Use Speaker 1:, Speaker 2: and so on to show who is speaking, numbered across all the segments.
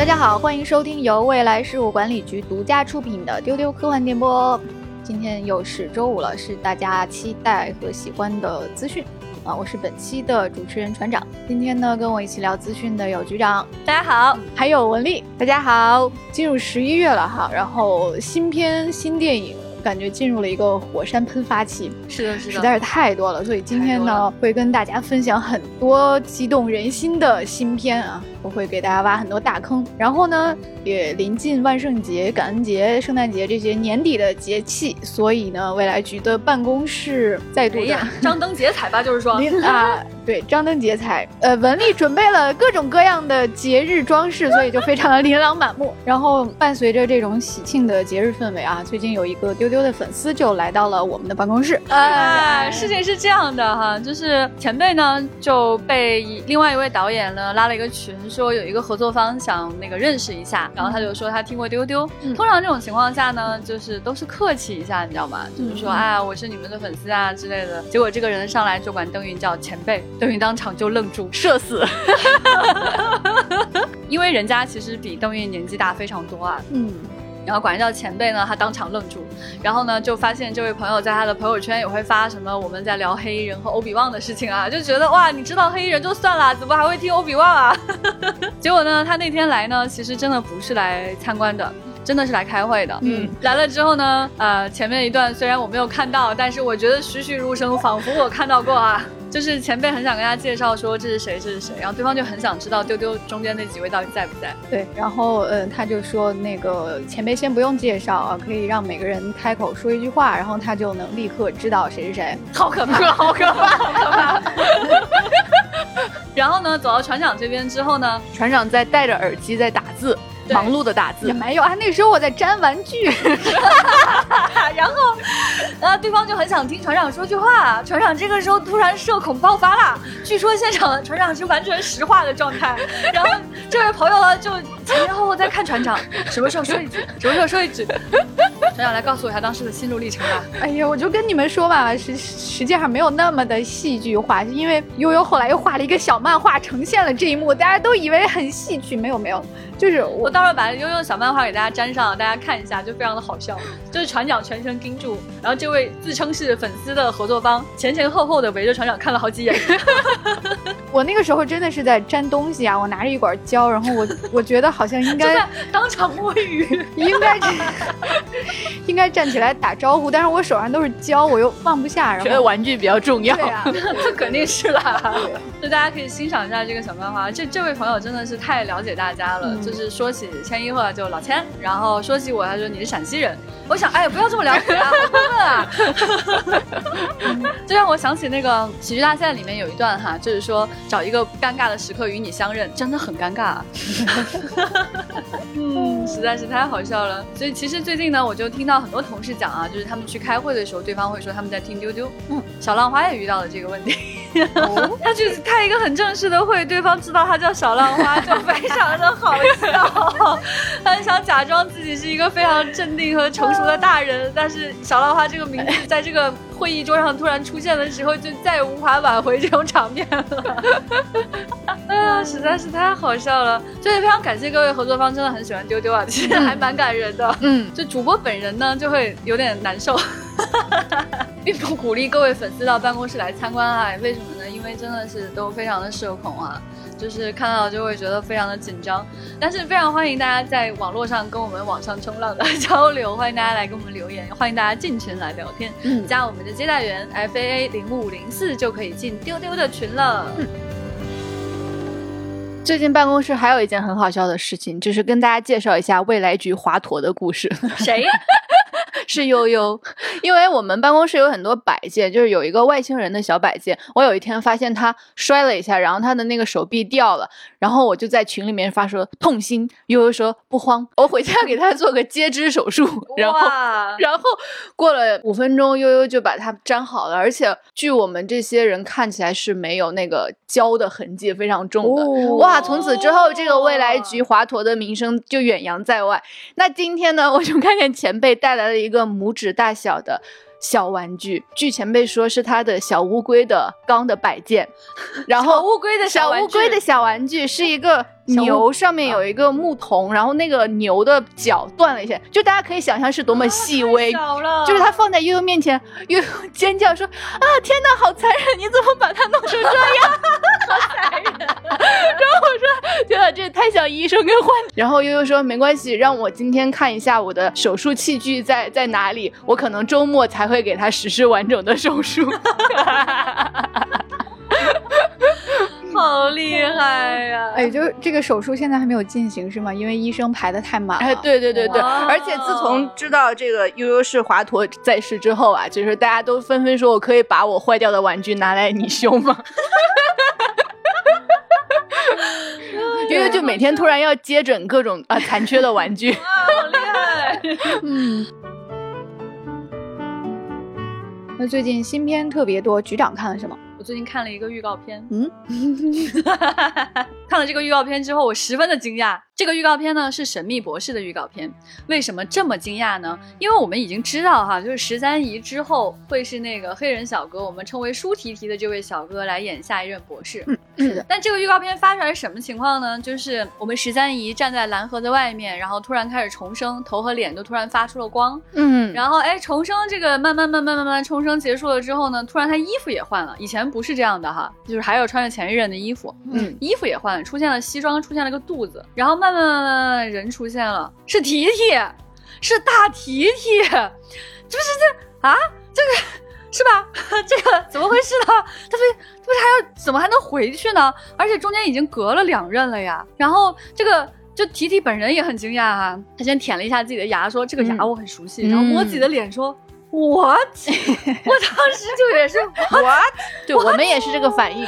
Speaker 1: 大家好，欢迎收听由未来事务管理局独家出品的《丢丢科幻电波》。今天又是周五了，是大家期待和喜欢的资讯啊！我是本期的主持人船长。今天呢，跟我一起聊资讯的有局长，
Speaker 2: 大家好，
Speaker 1: 还有文丽，
Speaker 3: 大家好。
Speaker 1: 进入十一月了哈，然后新片新电影。感觉进入了一个火山喷发期，
Speaker 2: 是的，是的，
Speaker 1: 实在是太多了，所以今天呢，会跟大家分享很多激动人心的新片啊。我会给大家挖很多大坑，然后呢，也临近万圣节、感恩节、圣诞节这些年底的节气，所以呢，未来局的办公室再度的
Speaker 2: 张灯结彩吧，就是说
Speaker 1: 啊，对，张灯结彩。呃，文丽准备了各种各样的节日装饰，所以就非常的琳琅满目。然后伴随着这种喜庆的节日氛围啊，最近有一个丢丢的粉丝就来到了我们的办公室。
Speaker 2: 哎，事情是这样的哈，就是前辈呢就被另外一位导演呢拉了一个群。说有一个合作方想那个认识一下，然后他就说他听过丢丢。通常这种情况下呢，就是都是客气一下，你知道吗？就是说啊，我是你们的粉丝啊之类的。结果这个人上来就管邓云叫前辈，邓云当场就愣住，
Speaker 3: 社死。
Speaker 2: 因为人家其实比邓云年纪大非常多啊。嗯。然后管家叫前辈呢，他当场愣住，然后呢就发现这位朋友在他的朋友圈也会发什么我们在聊黑衣人和欧比旺的事情啊，就觉得哇，你知道黑衣人就算了，怎么还会听欧比旺啊？结果呢，他那天来呢，其实真的不是来参观的，真的是来开会的。嗯，来了之后呢，呃，前面一段虽然我没有看到，但是我觉得栩栩如生，仿佛我看到过啊。就是前辈很想跟大家介绍说这是谁这是谁，然后对方就很想知道丢丢中间那几位到底在不在。
Speaker 1: 对，然后嗯他就说那个前辈先不用介绍啊，可以让每个人开口说一句话，然后他就能立刻知道谁是谁。
Speaker 2: 好可怕，好可怕，好可怕。然后呢，走到船长这边之后呢，
Speaker 3: 船长在戴着耳机在打字。忙碌的打字。
Speaker 1: 也没有啊，那时候我在粘玩具，
Speaker 2: 然后，呃，对方就很想听船长说句话，船长这个时候突然社恐爆发了，据说现场船长是完全石化的状态，然后这位朋友呢就 前前后后在看船长，什么时候说一句，什么时候说一句，船长来告诉我一下当时的心路历程吧。
Speaker 1: 哎呀，我就跟你们说吧，实实际上没有那么的戏剧化，因为悠悠后来又画了一个小漫画呈现了这一幕，大家都以为很戏剧，没有没有。就是我
Speaker 2: 到时候把悠悠的小漫画给大家粘上，大家看一下，就非常的好笑。就是船长全程盯住，然后这位自称是粉丝的合作方前前后后的围着船长看了好几眼。
Speaker 1: 我那个时候真的是在粘东西啊，我拿着一管胶，然后我 我觉得好像应该
Speaker 2: 当场摸鱼，
Speaker 1: 应该 应该站起来打招呼，但是我手上都是胶，我又放不下。然后
Speaker 3: 觉得玩具比较重要，
Speaker 1: 对啊，
Speaker 2: 那肯定是啦。就大家可以欣赏一下这个小漫画，这这位朋友真的是太了解大家了。就是说起千一鹤就老千，然后说起我，他说你是陕西人。我想，哎，不要这么了解啊，好过分啊！这让我想起那个喜剧大赛里面有一段哈，就是说找一个尴尬的时刻与你相认，真的很尴尬。嗯，实在是太好笑了。所以其实最近呢，我就听到很多同事讲啊，就是他们去开会的时候，对方会说他们在听丢丢。嗯，小浪花也遇到了这个问题。他去开一个很正式的会，对方知道他叫小浪花，就非常的好笑。他想假装自己是一个非常镇定和成熟。的大人，但是小浪花这个名字在这个会议桌上突然出现的时候，就再也无法挽回这种场面了。哎 呀，实在是太好笑了！所以非常感谢各位合作方，真的很喜欢丢丢啊，其实还蛮感人的。嗯，就主播本人呢，就会有点难受，并不鼓励各位粉丝到办公室来参观啊。为什么呢？因为真的是都非常的社恐啊。就是看到就会觉得非常的紧张，但是非常欢迎大家在网络上跟我们网上冲浪的交流，欢迎大家来给我们留言，欢迎大家进群来聊天，嗯加我们的接待员 F A A 零五零四就可以进丢丢的群了。
Speaker 3: 最近办公室还有一件很好笑的事情，就是跟大家介绍一下未来局华佗的故事。
Speaker 2: 谁？
Speaker 3: 是悠悠，因为我们办公室有很多摆件，就是有一个外星人的小摆件。我有一天发现他摔了一下，然后他的那个手臂掉了，然后我就在群里面发说痛心。悠悠说不慌，我回家给他做个截肢手术。然后，然后过了五分钟，悠悠就把它粘好了，而且据我们这些人看起来是没有那个胶的痕迹，非常重的。哇！从此之后，这个未来局华佗的名声就远扬在外。那今天呢，我就看见前辈带来了一个。拇指大小的小玩具，据前辈说是他的小乌龟的缸的摆件，然后
Speaker 2: 乌龟的
Speaker 3: 小乌龟的小玩具是一个牛上面有一个牧童，然后那个牛的脚断了一下，就大家可以想象是多么细微。就是他放在悠悠面前，悠悠尖叫说：“啊，天哪，好残忍！你怎么把它弄成这样？好残忍！”然后我说：“天哪，这也太像医生跟患者。”然后悠悠说：“没关系，让我今天看一下我的手术器具在在哪里，我可能周末才会给他实施完整的手术。”
Speaker 2: 好厉害呀！
Speaker 1: 哎，就是这个手术现在还没有进行是吗？因为医生排的太满了。
Speaker 3: 哎，对对对对，而且自从知道这个悠悠是华佗在世之后啊，就是大家都纷纷说我可以把我坏掉的玩具拿来你修吗？悠悠就每天突然要接诊各种啊残缺的玩具。
Speaker 2: 好厉害！
Speaker 1: 嗯。那最近新片特别多，局长看了什么？
Speaker 2: 我最近看了一个预告片，
Speaker 1: 嗯，
Speaker 2: 看了这个预告片之后，我十分的惊讶。这个预告片呢是《神秘博士》的预告片，为什么这么惊讶呢？因为我们已经知道哈，就是十三姨之后会是那个黑人小哥，我们称为舒提提的这位小哥来演下一任博士。
Speaker 1: 是的，
Speaker 2: 但这个预告片发出来是什么情况呢？就是我们十三姨站在蓝盒子外面，然后突然开始重生，头和脸都突然发出了光，
Speaker 3: 嗯，
Speaker 2: 然后哎，重生这个慢慢慢慢慢慢重生结束了之后呢，突然他衣服也换了，以前不是这样的哈，就是还有穿着前一任的衣服，
Speaker 3: 嗯，
Speaker 2: 衣服也换了，出现了西装，出现了个肚子，然后慢慢慢慢慢慢人出现了，是提提，是大提提，这不是这啊，这个是吧？这个怎么回事呢？他不他不是还要怎么还能回去呢？而且中间已经隔了两任了呀。然后这个就提提本人也很惊讶哈、他先舔了一下自己的牙，说这个牙
Speaker 3: 嗯
Speaker 2: 我很熟悉，然后摸自己的脸说。What？我当时就也是 What？
Speaker 3: 对我们也是这个反应。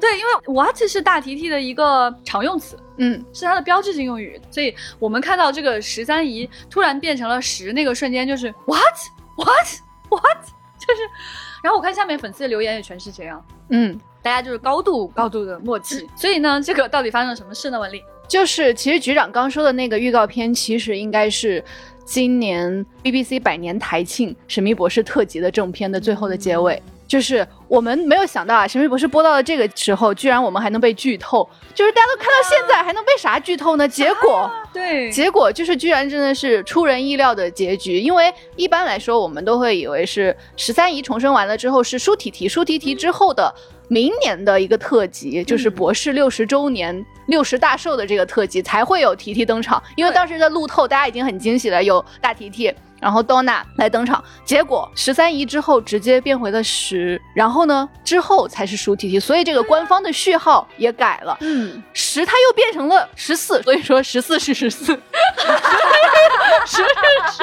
Speaker 2: 对，因为 What 是大提提的一个常用词，
Speaker 3: 嗯，
Speaker 2: 是它的标志性用语，所以我们看到这个十三姨突然变成了十那个瞬间，就是 What What What，就是，然后我看下面粉丝的留言也全是这样，
Speaker 3: 嗯，
Speaker 2: 大家就是高度高度的默契，所以呢，这个到底发生了什么事呢？文丽，
Speaker 3: 就是其实局长刚说的那个预告片，其实应该是今年 BBC 百年台庆《神秘博士》特辑的正片的最后的结尾。就是我们没有想到啊，《神秘博士》播到了这个时候，居然我们还能被剧透，就是大家都看到现在，还能被啥剧透呢？结果。
Speaker 2: 对
Speaker 3: 结果就是，居然真的是出人意料的结局。因为一般来说，我们都会以为是十三姨重生完了之后是舒提提，舒提提之后的明年的一个特辑，就是博士六十周年、六十大寿的这个特辑才会有提提登场。因为当时的路透大家已经很惊喜了，有大提提。然后 Donna 来登场，结果十三姨之后直接变回了十，然后呢之后才是舒提提，所以这个官方的序号也改了。
Speaker 1: 嗯，
Speaker 3: 十它又变成了十四，所以说十四是十四，十是十，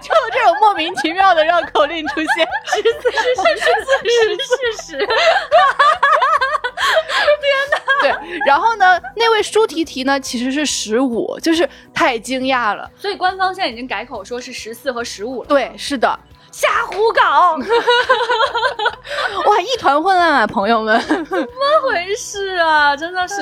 Speaker 3: 就这种莫名其妙的绕口令出现。十四是十，十四是十，
Speaker 2: 是是，
Speaker 3: 对。然后呢，那位舒提提呢其实是十五，就是太惊讶了。
Speaker 2: 所以官方现在已经改口说是十四和十五了，
Speaker 3: 对，是的，
Speaker 2: 瞎胡搞，
Speaker 3: 哇，一团混乱啊，朋友们。
Speaker 2: 怎么回事啊？真的是，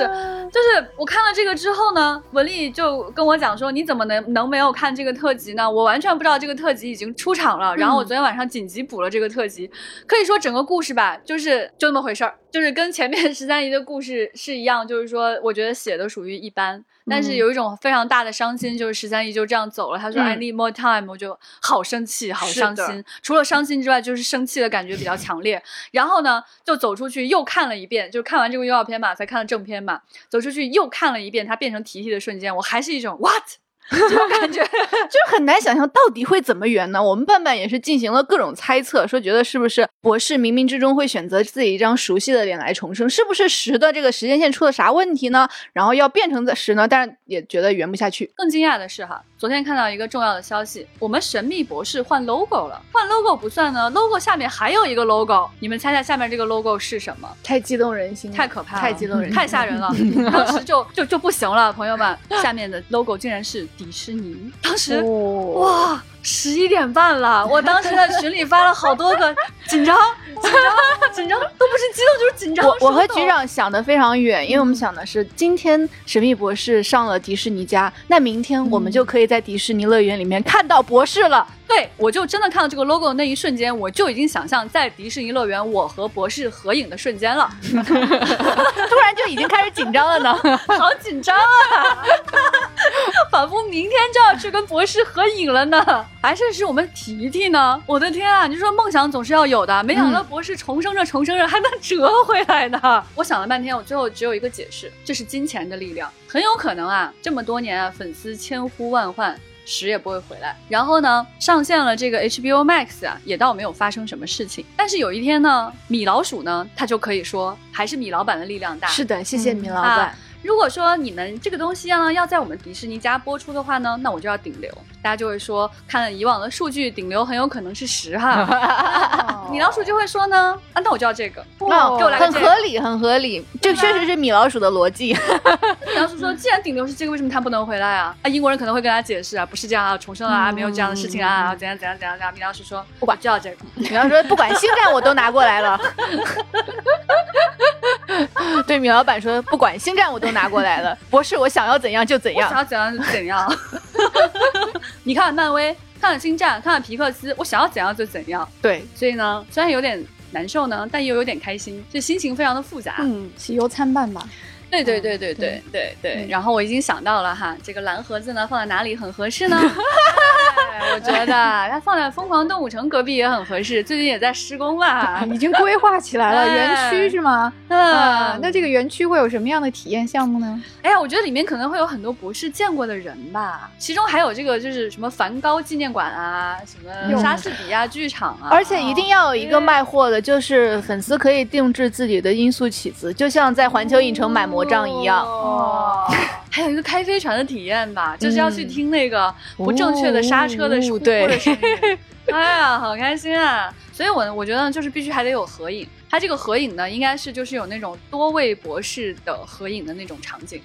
Speaker 2: 就是我看了这个之后呢，文丽就跟我讲说，你怎么能能没有看这个特辑呢？我完全不知道这个特辑已经出场了。然后我昨天晚上紧急补了这个特辑，可以说整个故事吧，就是就那么回事儿，就是跟前面 十三姨的故事是一样，就是说我觉得写的属于一般。但是有一种非常大的伤心，就是十三姨就这样走了。她说、
Speaker 3: 嗯
Speaker 2: “I need more time”，我就好生气，好伤心。除了伤心之外，就是生气的感觉比较强烈。然后呢，就走出去又看了一遍，就看完这个预告片嘛，才看了正片嘛。走出去又看了一遍，她变成提提的瞬间，我还是一种 what 这种感觉。
Speaker 3: 就很难想象到底会怎么圆呢？我们伴伴也是进行了各种猜测，说觉得是不是博士冥冥之中会选择自己一张熟悉的脸来重生，是不是十的这个时间线出了啥问题呢？然后要变成在十呢？但是也觉得圆不下去。
Speaker 2: 更惊讶的是哈，昨天看到一个重要的消息，我们神秘博士换 logo 了。换 logo 不算呢，logo 下面还有一个 logo，你们猜猜下面这个 logo 是什么？
Speaker 3: 太激动人心了，
Speaker 2: 太可怕了，
Speaker 3: 太激动人心，
Speaker 2: 太吓人了。当时就就就不行了，朋友们，下面的 logo 竟然是迪士尼。当时、
Speaker 3: 哦，
Speaker 2: 哇，十一点半了，我当时在群里发了好多个 紧张、紧张、紧张，都不是激动就是紧张。
Speaker 3: 我我和局长想的非常远，因为我们想的是今天神秘博士上了迪士尼家，那明天我们就可以在迪士尼乐园里面看到博士了。
Speaker 2: 对我就真的看到这个 logo 的那一瞬间，我就已经想象在迪士尼乐园我和博士合影的瞬间了，
Speaker 3: 突然就已经开始紧张了呢。
Speaker 2: 好紧张啊！仿佛明天就要去跟博士合影了呢。还是是我们提提呢？我的天啊！你说梦想总是要有的，没想到博士重生着重生着还能折回来呢。我想了半天，我最后只有一个解释，这是金钱的力量。很有可能啊，这么多年啊，粉丝千呼万唤。屎也不会回来。然后呢，上线了这个 HBO Max 啊，也倒没有发生什么事情。但是有一天呢，米老鼠呢，他就可以说，还是米老板的力量大。
Speaker 3: 是的，谢谢米老
Speaker 2: 啊
Speaker 3: 板。
Speaker 2: 如果说你们这个东西呢要在我们迪士尼家播出的话呢，那我就要顶流。大家就会说，看了以往的数据，顶流很有可能是十哈。米老鼠就会说呢，啊，那我就要这个。
Speaker 3: 哦
Speaker 2: 给我来个这个
Speaker 3: 很合理，很合理，这确实是米老鼠的逻辑。
Speaker 2: 米老鼠说，既然顶流是这个，为什么他不能回来啊？啊，英国人可能会跟他解释啊，不是这样啊，重生了啊，没有这样的事情啊，啊怎样怎样怎样怎样。米老鼠说，不管，就要这个。
Speaker 3: 米老鼠说，不管星战我都拿过来了。对米老板说，不管星战我都拿过来了。博士，我想要怎样就怎样。
Speaker 2: 我想要怎样就怎样。你看了漫威，看了星战，看了皮克斯，我想要怎样就怎样。
Speaker 3: 对，
Speaker 2: 所以呢，虽然有点难受呢，但又有点开心，就心情非常的复杂。
Speaker 1: 嗯，喜忧参半吧。
Speaker 2: 对对对对对对对。然后我已经想到了哈，这个蓝盒子呢放在哪里很合适呢？哎我觉得 它放在疯狂动物城隔壁也很合适，最近也在施工了。
Speaker 1: 已经规划起来了，
Speaker 2: 哎
Speaker 1: 园区是吗？啊
Speaker 2: 啊，，
Speaker 1: 那这个园区会有什么样的体验项目呢？
Speaker 2: 哎呀，我觉得里面可能会有很多博士见过的人吧，其中还有这个就是什么梵高纪念馆啊，什么莎士比亚剧场啊，
Speaker 3: 而且一定要有一个卖货的，就是粉丝可以定制自己的音速起子，就像在环球影城买魔杖一样。
Speaker 2: 哦，还有一个开飞船的体验吧，就是要去听那个不正确的刹车的
Speaker 3: 时
Speaker 2: 候
Speaker 3: 对。
Speaker 2: 哎呀，好开心啊！所以我我觉得就是必须还得有合影，它这个合影呢，应该是就是有那种多位博士的合影的那种场景。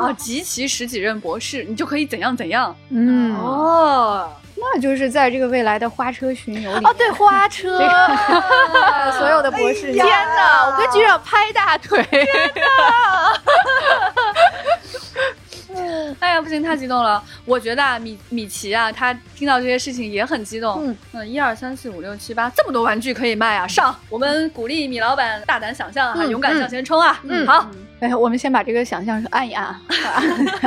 Speaker 2: 啊，集齐十几任博士，你就可以怎样怎样。
Speaker 3: 嗯，
Speaker 2: 哦。
Speaker 1: 那就是在这个未来的花车巡游里
Speaker 3: 哦，对，花车，
Speaker 1: 呃 所有的博士，
Speaker 3: 天哪，我跟局长拍大腿。
Speaker 2: 哎呀，不行，太激动了！我觉得啊，米米奇啊，他听到这些事情也很激动。
Speaker 1: 嗯
Speaker 2: 嗯，一二三四五六七八，这么多玩具可以卖啊！上，我们鼓励米老板大胆想象啊，
Speaker 3: 嗯
Speaker 2: 勇敢向前冲啊！
Speaker 3: 嗯
Speaker 2: 好，
Speaker 1: 哎，我们先把这个想象按一按啊，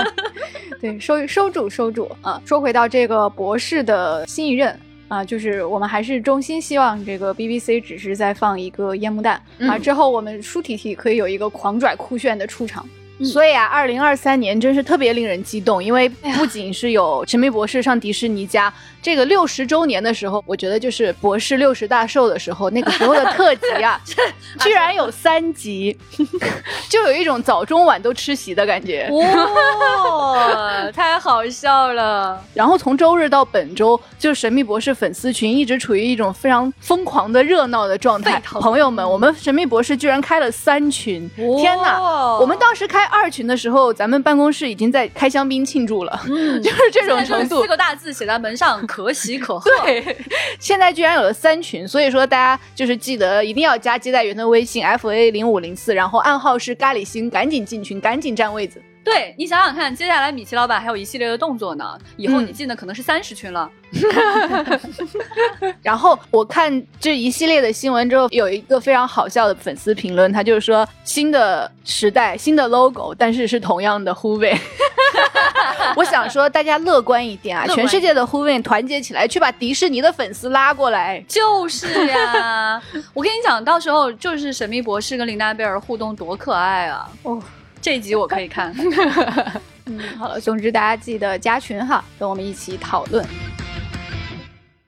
Speaker 1: 对，收收住收住啊。说回到这个博士的新一任。啊，就是我们还是衷心希望这个 BBC 只是在放一个烟幕弹、啊，
Speaker 3: 嗯
Speaker 1: 之后我们舒体体可以有一个狂拽酷炫的出场。
Speaker 3: 所以啊，二零二三年真是特别令人激动，因为不仅是有《神秘博士》上迪士尼家这个六十周年的时候，我觉得就是博士六十大寿的时候，那个时候的特辑啊，居然有三集，就有一种早中晚都吃席的感觉。
Speaker 2: 哇，太好笑了！
Speaker 3: 然后从周日到本周，就是神秘博士粉丝群一直处于一种非常疯狂的热闹的状态朋友们，我们神秘博士居然开了三群，天哪！我们当时开二群的时候，咱们办公室已经在开香槟庆祝了，
Speaker 2: 嗯
Speaker 3: 就是这种程度
Speaker 2: 四。个大字写在门上，可喜可贺。
Speaker 3: 对，现在居然有了三群，所以说大家就是记得一定要加接待员的微信 f a 零五零四，然后暗号是咖喱星，赶紧进群，赶紧占位子。
Speaker 2: 对你想想看，接下来米奇老板还有一系列的动作呢，以后
Speaker 3: 嗯
Speaker 2: 你进的可能是三十群了。
Speaker 3: 然后我看这一系列的新闻之后，有一个非常好笑的粉丝评论，他就是说新的时代，新的 logo，但是是同样的护卫。我想说，大家乐观一点啊！全世界的护卫团结起来，去把迪士尼的粉丝拉过来。
Speaker 2: 就是呀，我跟你讲，到时候就是神秘博士跟琳娜贝尔互动多可爱啊！
Speaker 1: 哦，
Speaker 2: 这一集我可以看。
Speaker 1: 嗯，好了，总之大家记得加群哈，跟我们一起讨论。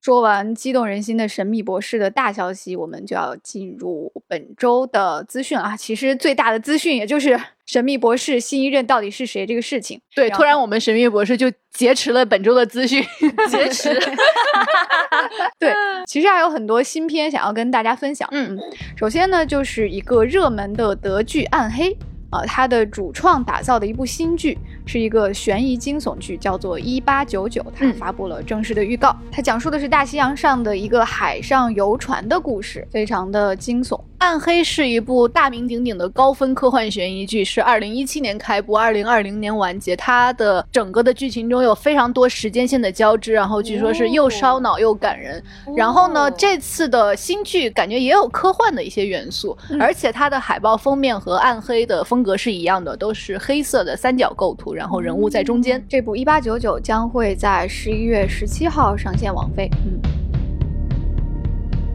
Speaker 1: 说完激动人心的神秘博士的大消息，我们就要进入本周的资讯啊。其实最大的资讯也就是神秘博士新一任到底是谁这个事情。
Speaker 3: 对，
Speaker 1: 然
Speaker 3: 突然我们神秘博士就劫持了本周的资讯。
Speaker 2: 劫持，
Speaker 1: 对，其实还有很多新片想要跟大家分享。
Speaker 3: 嗯，
Speaker 1: 首先呢，就是一个热门的德剧《暗黑》啊，他的主创打造的一部新剧，是一个悬疑惊悚剧，叫做《一八九九》，它发布了正式的预告。它讲述的是大西洋上的一个海上游船的故事，非常的惊悚。
Speaker 3: 暗黑是一部大名鼎鼎的高分科幻悬疑剧，是二零一七年开播，二零二零年完结。它的整个的剧情中有非常多时间线的交织，然后据说是又烧脑又感人。然后呢，这次的新剧感觉也有科幻的一些元素，而且它的海报封面和暗黑的风格是一样的，都是黑色的三角构图，然后人物在中间。
Speaker 1: 这部一八九九将会在十一月十七号上线网飞。嗯。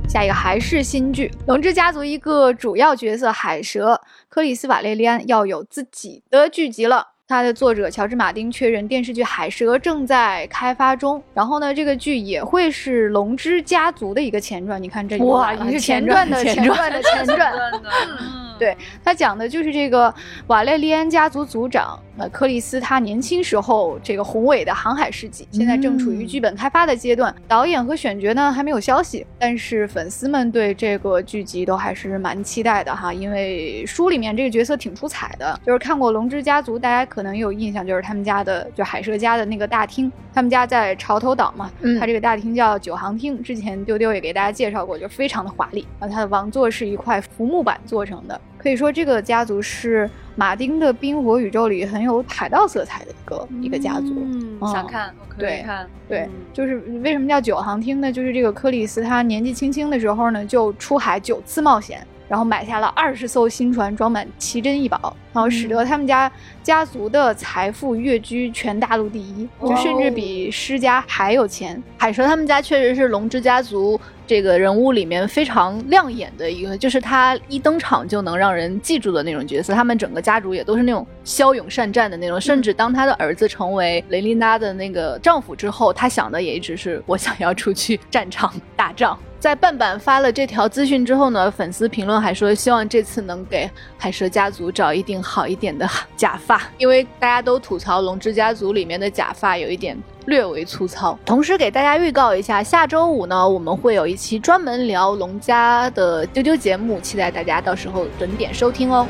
Speaker 1: 下一个还是新剧《龙之家族》，一个主要角色海蛇克里斯·瓦列利安要有自己的剧集了。它的作者乔治·马丁确认，电视剧《海蛇》正在开发中。然后呢，这个剧也会是《龙之家族》的一个前传。你看这
Speaker 3: 哇，
Speaker 1: 是前传的前传的前传。对，它讲的就是这个瓦列利安家族族长。呃，克里斯他年轻时候这个宏伟的航海事迹，现在正处于剧本开发的阶段，导演和选角呢还没有消息，但是粉丝们对这个剧集都还是蛮期待的哈，因为书里面这个角色挺出彩的，就是看过《龙之家族》，大家可能有印象，就是他们家的就海蛇家的那个大厅，他们家在潮头岛嘛，他这个大厅叫九航厅，之前丢丢也给大家介绍过，就非常的华丽，然后，它的王座是一块浮木板做成的。可以说，这个家族是马丁的冰火宇宙里很有海盗色彩的一个一个家族。
Speaker 2: 嗯，想看，我可以看。
Speaker 1: 对，就是为什么叫九航厅呢？就是这个克里斯他年纪轻轻的时候呢，就出海九次冒险。然后买下了二十艘新船，装满奇珍异宝，然后使得他们家家族的财富跃居全大陆第一，就甚至比施家还有钱。
Speaker 3: 海蛇他们家确实是龙之家族这个人物里面非常亮眼的一个，就是他一登场就能让人记住的那种角色。他们整个家族也都是那种骁勇善战的那种，甚至当他的儿子成为雷琳娜的那个丈夫之后，他想的也一直是我想要出去战场打仗。在半版发了这条资讯之后呢，粉丝评论还说希望这次能给海蛇家族找一顶好一点的假发，因为大家都吐槽龙之家族里面的假发有一点略为粗糙。同时给大家预告一下，下周五呢我们会有一期专门聊龙家的丢丢节目，期待大家到时候准点收听哦。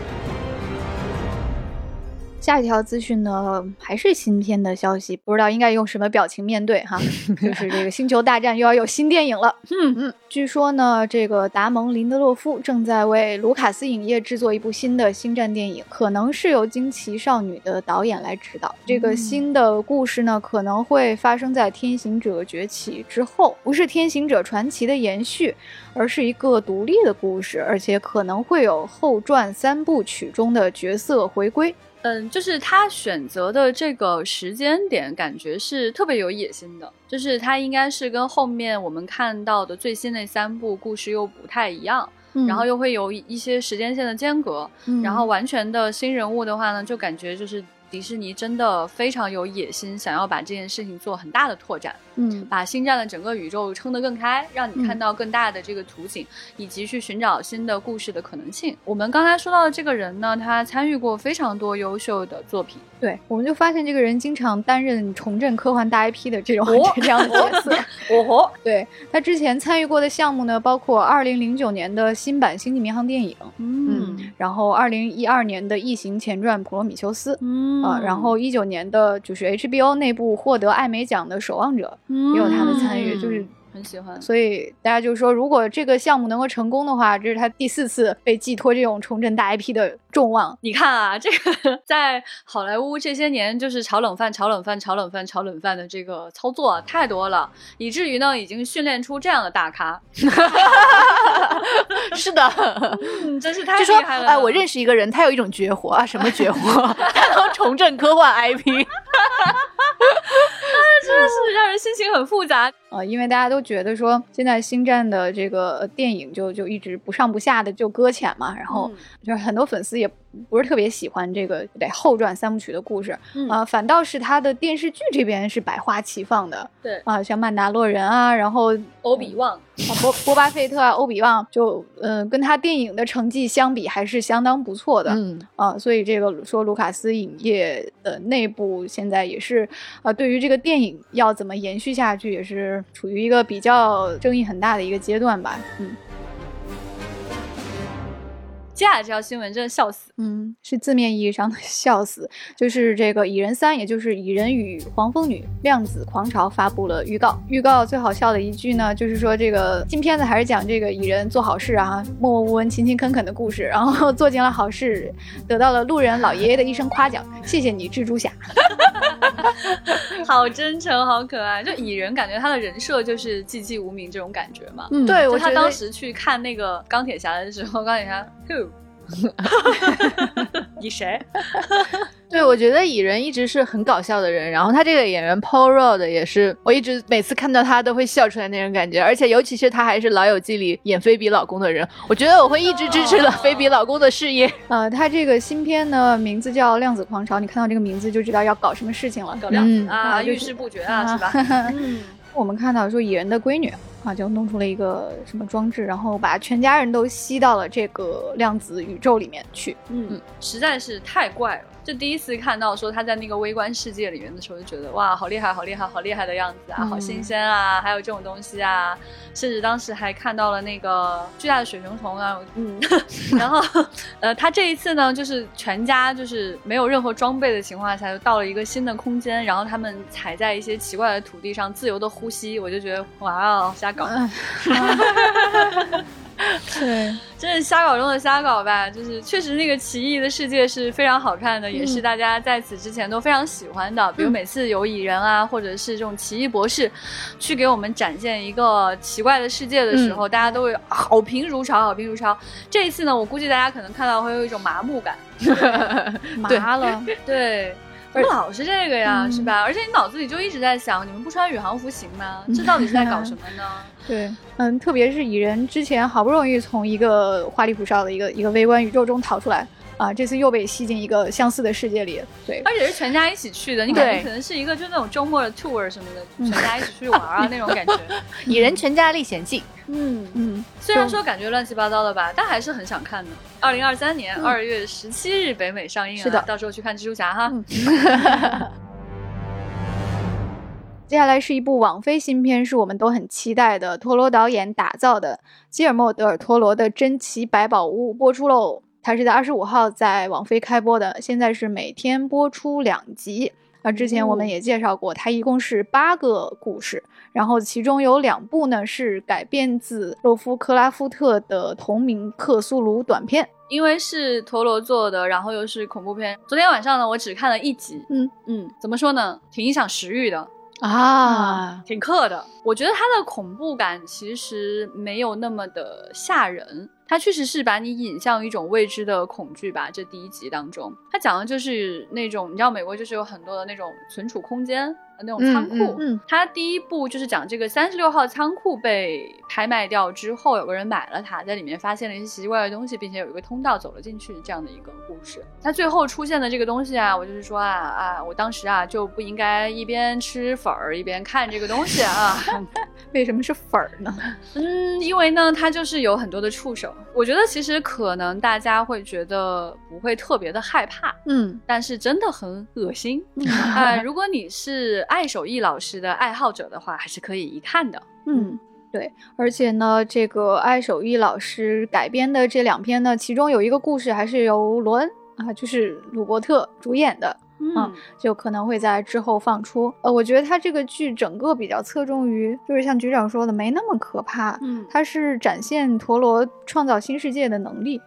Speaker 1: 下一条资讯呢，还是新片的消息，不知道应该用什么表情面对哈。就是这个《星球大战》又要有新电影了。嗯嗯，据说呢，这个达蒙·林德洛夫正在为卢卡斯影业制作一部新的星战电影，可能是由《惊奇少女》的导演来指导。这个新的故事呢，可能会发生在《天行者崛起》之后，不是《天行者传奇》的延续，而是一个独立的故事，而且可能会有后传三部曲中的角色回归。
Speaker 2: 嗯，就是他选择的这个时间点，感觉是特别有野心的。就是他应该是跟后面我们看到的最新那三部故事又不太一样，然后又会有一些时间线的间隔，然后完全的新人物的话呢，就感觉就是。迪士尼真的非常有野心，想要把这件事情做很大的拓展，嗯，把星战的整个宇宙撑得更开，让你看到更大的这个图景，以及去寻找新的故事的可能性。我们刚才说到的这个人呢，他参与过非常多优秀的作品，
Speaker 1: 对，我们就发现这个人经常担任重振科幻大 IP 的这种 这样的角色。
Speaker 2: 哦，
Speaker 1: 对他之前参与过的项目呢，包括二零零九年的新版《星际迷航》电影，嗯，然后二零一二年的《异形前传：普罗米修斯》，嗯。啊，然后一九年的就是 HBO 内部获得艾美奖的《守望者》也有他的参与，就是
Speaker 2: 很喜欢。
Speaker 1: 所以大家就说，如果这个项目能够成功的话，这是他第四次被寄托这种重振大 IP 的重望。
Speaker 2: 你看啊，这个 在好莱坞这些年就是炒冷饭、炒冷饭、炒冷饭、炒冷饭的这个操作太多了，以至于呢，已经训练出这样的大咖。
Speaker 3: 是的，
Speaker 2: 嗯，真是太厉害了。
Speaker 3: 哎，我认识一个人，他有一种绝活啊，什么绝活？他能重振科幻 IP，真
Speaker 2: 的是让人心情很复杂
Speaker 1: 啊。因为大家都觉得说，现在星战的这个电影就就一直不上不下的就搁浅嘛，然后就是很多粉丝也。不是特别喜欢这个对后传三部曲的故事啊，反倒是他的电视剧这边是百花齐放的。
Speaker 2: 对
Speaker 1: 啊，像曼达洛人啊，然后
Speaker 2: 欧比旺啊、
Speaker 1: 波波巴费特啊，欧比旺就嗯，跟他电影的成绩相比还是相当不错的。嗯啊，所以这个说卢卡斯影业的内部现在也是啊，对于这个电影要怎么延续下去，也是处于一个比较争议很大的一个阶段吧。嗯。
Speaker 2: 接下来这条新闻真的笑死，
Speaker 1: 嗯，是字面意义上的 笑死，就是这个《蚁人三》，也就是《蚁人与黄蜂女：量子狂潮》发布了预告。预告最好笑的一句呢，就是说这个新片子还是讲这个蚁人做好事啊，默默无闻、勤勤恳恳的故事，然后做尽了好事，得到了路人老爷爷的一声夸奖：“谢谢你，蜘蛛侠。”
Speaker 2: 好真诚，好可爱。就蚁人感觉他的人设就是寂寂无名这种感觉嘛。
Speaker 1: 嗯，
Speaker 3: 对，我
Speaker 2: 他当时去看那个钢铁侠的时候，钢铁侠 你谁？
Speaker 3: 对，我觉得蚁人一直是很搞笑的人，然后他这个演员 Paul Rudd 也是，我一直每次看到他都会笑出来那种感觉，而且尤其是他还是《老友记》里演菲比老公的人，我觉得我会一直支持了菲比老公的事业。
Speaker 1: 呃，他这个新片呢，名字叫《量子狂潮》，你看到这个名字就知道要搞什么事情了。
Speaker 2: 搞量子
Speaker 3: 嗯
Speaker 2: 啊，遇事不决啊，是吧？嗯，
Speaker 1: 我们看到说蚁人的闺女啊，就弄出了一个什么装置，然后把全家人都吸到了这个量子宇宙里面去。
Speaker 2: 嗯，实在是太怪了。就第一次看到说他在那个微观世界里面的时候，就觉得哇，好厉害，好厉害，好厉害的样子啊，
Speaker 1: 嗯
Speaker 2: 好新鲜啊，还有这种东西啊，甚至当时还看到了那个巨大的水熊虫啊，嗯，然后呃，他这一次呢，就是全家就是没有任何装备的情况下，就到了一个新的空间，然后他们踩在一些奇怪的土地上自由的呼吸，我就觉得哇哦，瞎搞。
Speaker 1: 嗯，对，
Speaker 2: 真是瞎搞中的瞎搞吧，就是确实那个奇异的世界是非常好看的，也是大家在此之前都非常喜欢的。比如每次有蚁人啊，或者是这种奇异博士，去给我们展现一个奇怪的世界的时候，大家都会好评如潮，好评如潮。这一次呢，我估计大家可能看到会有一种麻木感，
Speaker 1: 麻了。
Speaker 2: 对。怎么老是这个呀，
Speaker 1: 嗯
Speaker 2: 是吧？而且你脑子里就一直在想，你们不穿宇航服行吗？这到底是在搞什么呢？
Speaker 1: 对，嗯，特别是蚁人之前好不容易从一个花里胡哨的一个一个微观宇宙中逃出来啊，这次又被吸进一个相似的世界里。对，
Speaker 2: 而且是全家一起去的，你感觉可能是一个就那种周末的 tour 什么的，全家一起出去玩啊 那种感觉。
Speaker 3: 蚁人全家历险记，
Speaker 2: 嗯，
Speaker 1: 嗯，
Speaker 2: 虽然说感觉乱七八糟的吧，但还是很想看的。二零二三年二月十七日北美上映啊，
Speaker 1: 是的
Speaker 2: 到时候去看蜘蛛侠哈。
Speaker 1: 嗯接下来是一部网飞新片，是我们都很期待的，陀螺导演打造的基尔莫·德尔·陀螺的《珍奇百宝屋》播出喽。它是在二十五号在网飞开播的，现在是每天播出两集。啊，之前我们也介绍过，它一共是八个故事，然后其中有两部呢是改编自洛夫克拉夫特的同名克苏鲁短片。
Speaker 2: 因为是陀螺做的，然后又是恐怖片。昨天晚上呢，我只看了一集。
Speaker 1: 嗯
Speaker 2: 嗯，怎么说呢？挺影响食欲的，
Speaker 1: 啊，
Speaker 2: 挺克的。我觉得它的恐怖感其实没有那么的吓人，它确实是把你引向一种未知的恐惧吧。这第一集当中，它讲的就是那种你知道美国就是有很多的那种存储空间。那种仓库，
Speaker 3: 嗯
Speaker 1: 嗯
Speaker 2: 它第一部就是讲这个三十六号仓库被拍卖掉之后，有个人买了它，在里面发现了一些奇奇怪怪的东西，并且有一个通道走了进去，这样的一个故事。它最后出现的这个东西啊，我就是说啊啊，我当时啊就不应该一边吃粉儿一边看这个东西啊。
Speaker 1: 为什么是粉儿呢？
Speaker 2: 嗯，因为呢，它就是有很多的触手。我觉得其实可能大家会觉得不会特别的害怕，
Speaker 1: 嗯
Speaker 2: 但是真的很恶心。啊、如果你是爱手艺老师的爱好者的话，还是可以一看的。
Speaker 1: 嗯，对，而且呢，这个爱手艺老师改编的这两篇呢，其中有一个故事还是由罗恩啊，就是鲁伯特主演的。
Speaker 2: 嗯，
Speaker 1: 就可能会在之后放出。呃，我觉得它这个剧整个比较侧重于，就是像局长说的，没那么可怕。
Speaker 2: 嗯，
Speaker 1: 它是展现陀螺创造新世界的能力。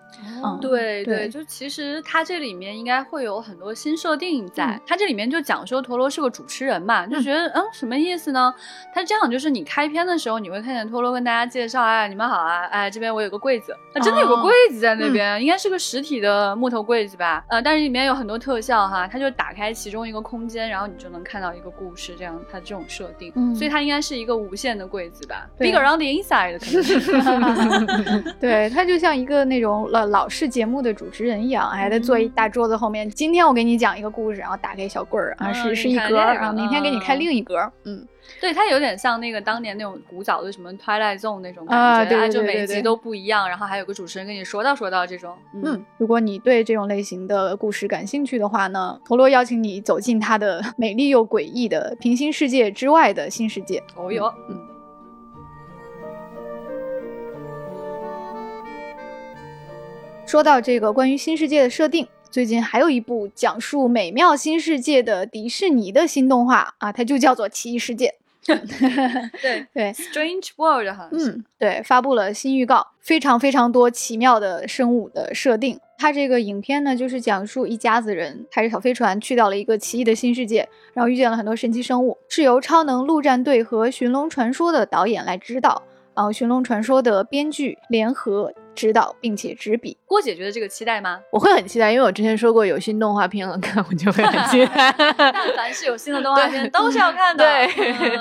Speaker 1: 嗯
Speaker 2: 对
Speaker 1: 对
Speaker 2: 就其实它这里面应该会有很多新设定在。
Speaker 1: 嗯
Speaker 2: 它这里面就讲说陀螺是个主持人嘛，就觉得嗯什么意思呢？他这样就是你开篇的时候，你会看见陀螺跟大家介绍，哎，你们好啊，哎，这边我有个柜子，啊，真的有个
Speaker 1: 哦
Speaker 2: 柜子在那边，应该是个实体的木头柜子吧？呃，但是里面有很多特效哈，它就打开其中一个空间，然后你就能看到一个故事，这样它这种设定，
Speaker 1: 嗯
Speaker 2: 所以它应该是一个无限的柜子吧
Speaker 1: 对
Speaker 2: ？Big around the inside 可能。
Speaker 1: 对，它就像一个那种老老式节目的主持人一样，还在坐一大桌子后面，今天我给你讲一个故事，然后打开小柜儿啊，
Speaker 2: 嗯
Speaker 1: 是是一格儿，
Speaker 2: 看这个
Speaker 1: 然后明天给你开
Speaker 2: 嗯
Speaker 1: 另一格儿。嗯，
Speaker 2: 对，它有点像那个当年那种古早的什么 Twilight Zone 那种感觉，
Speaker 1: 啊对对
Speaker 2: 就每集都不一样，然后还有个主持人跟你说道说道这种。
Speaker 1: 嗯，如果你对这种类型的故事感兴趣的话呢，陀螺邀请你走进它的 美丽又诡异的平行世界之外的新世界。
Speaker 2: 哦哟，
Speaker 1: 嗯说到这个关于新世界的设定，最近还有一部讲述美妙新世界的迪士尼的新动画啊，它就叫做《奇异世界》。
Speaker 2: 对
Speaker 1: 对
Speaker 2: ，Strange World 好像是。
Speaker 1: 嗯，对，发布了新预告，非常非常多奇妙的生物的设定。它这个影片呢，就是讲述一家子人开着小飞船去到了一个奇异的新世界，然后遇见了很多神奇生物，是由《超能陆战队》和《寻龙传说》的导演来指导，然后《寻龙传说》的编剧联合。指导并且执笔，
Speaker 2: 郭姐觉得这个期待吗？
Speaker 3: 我会很期待，因为我之前说过有新动画片了，看我就会很期待。
Speaker 2: 但凡是有新的动画片，都是要看的。
Speaker 3: 对，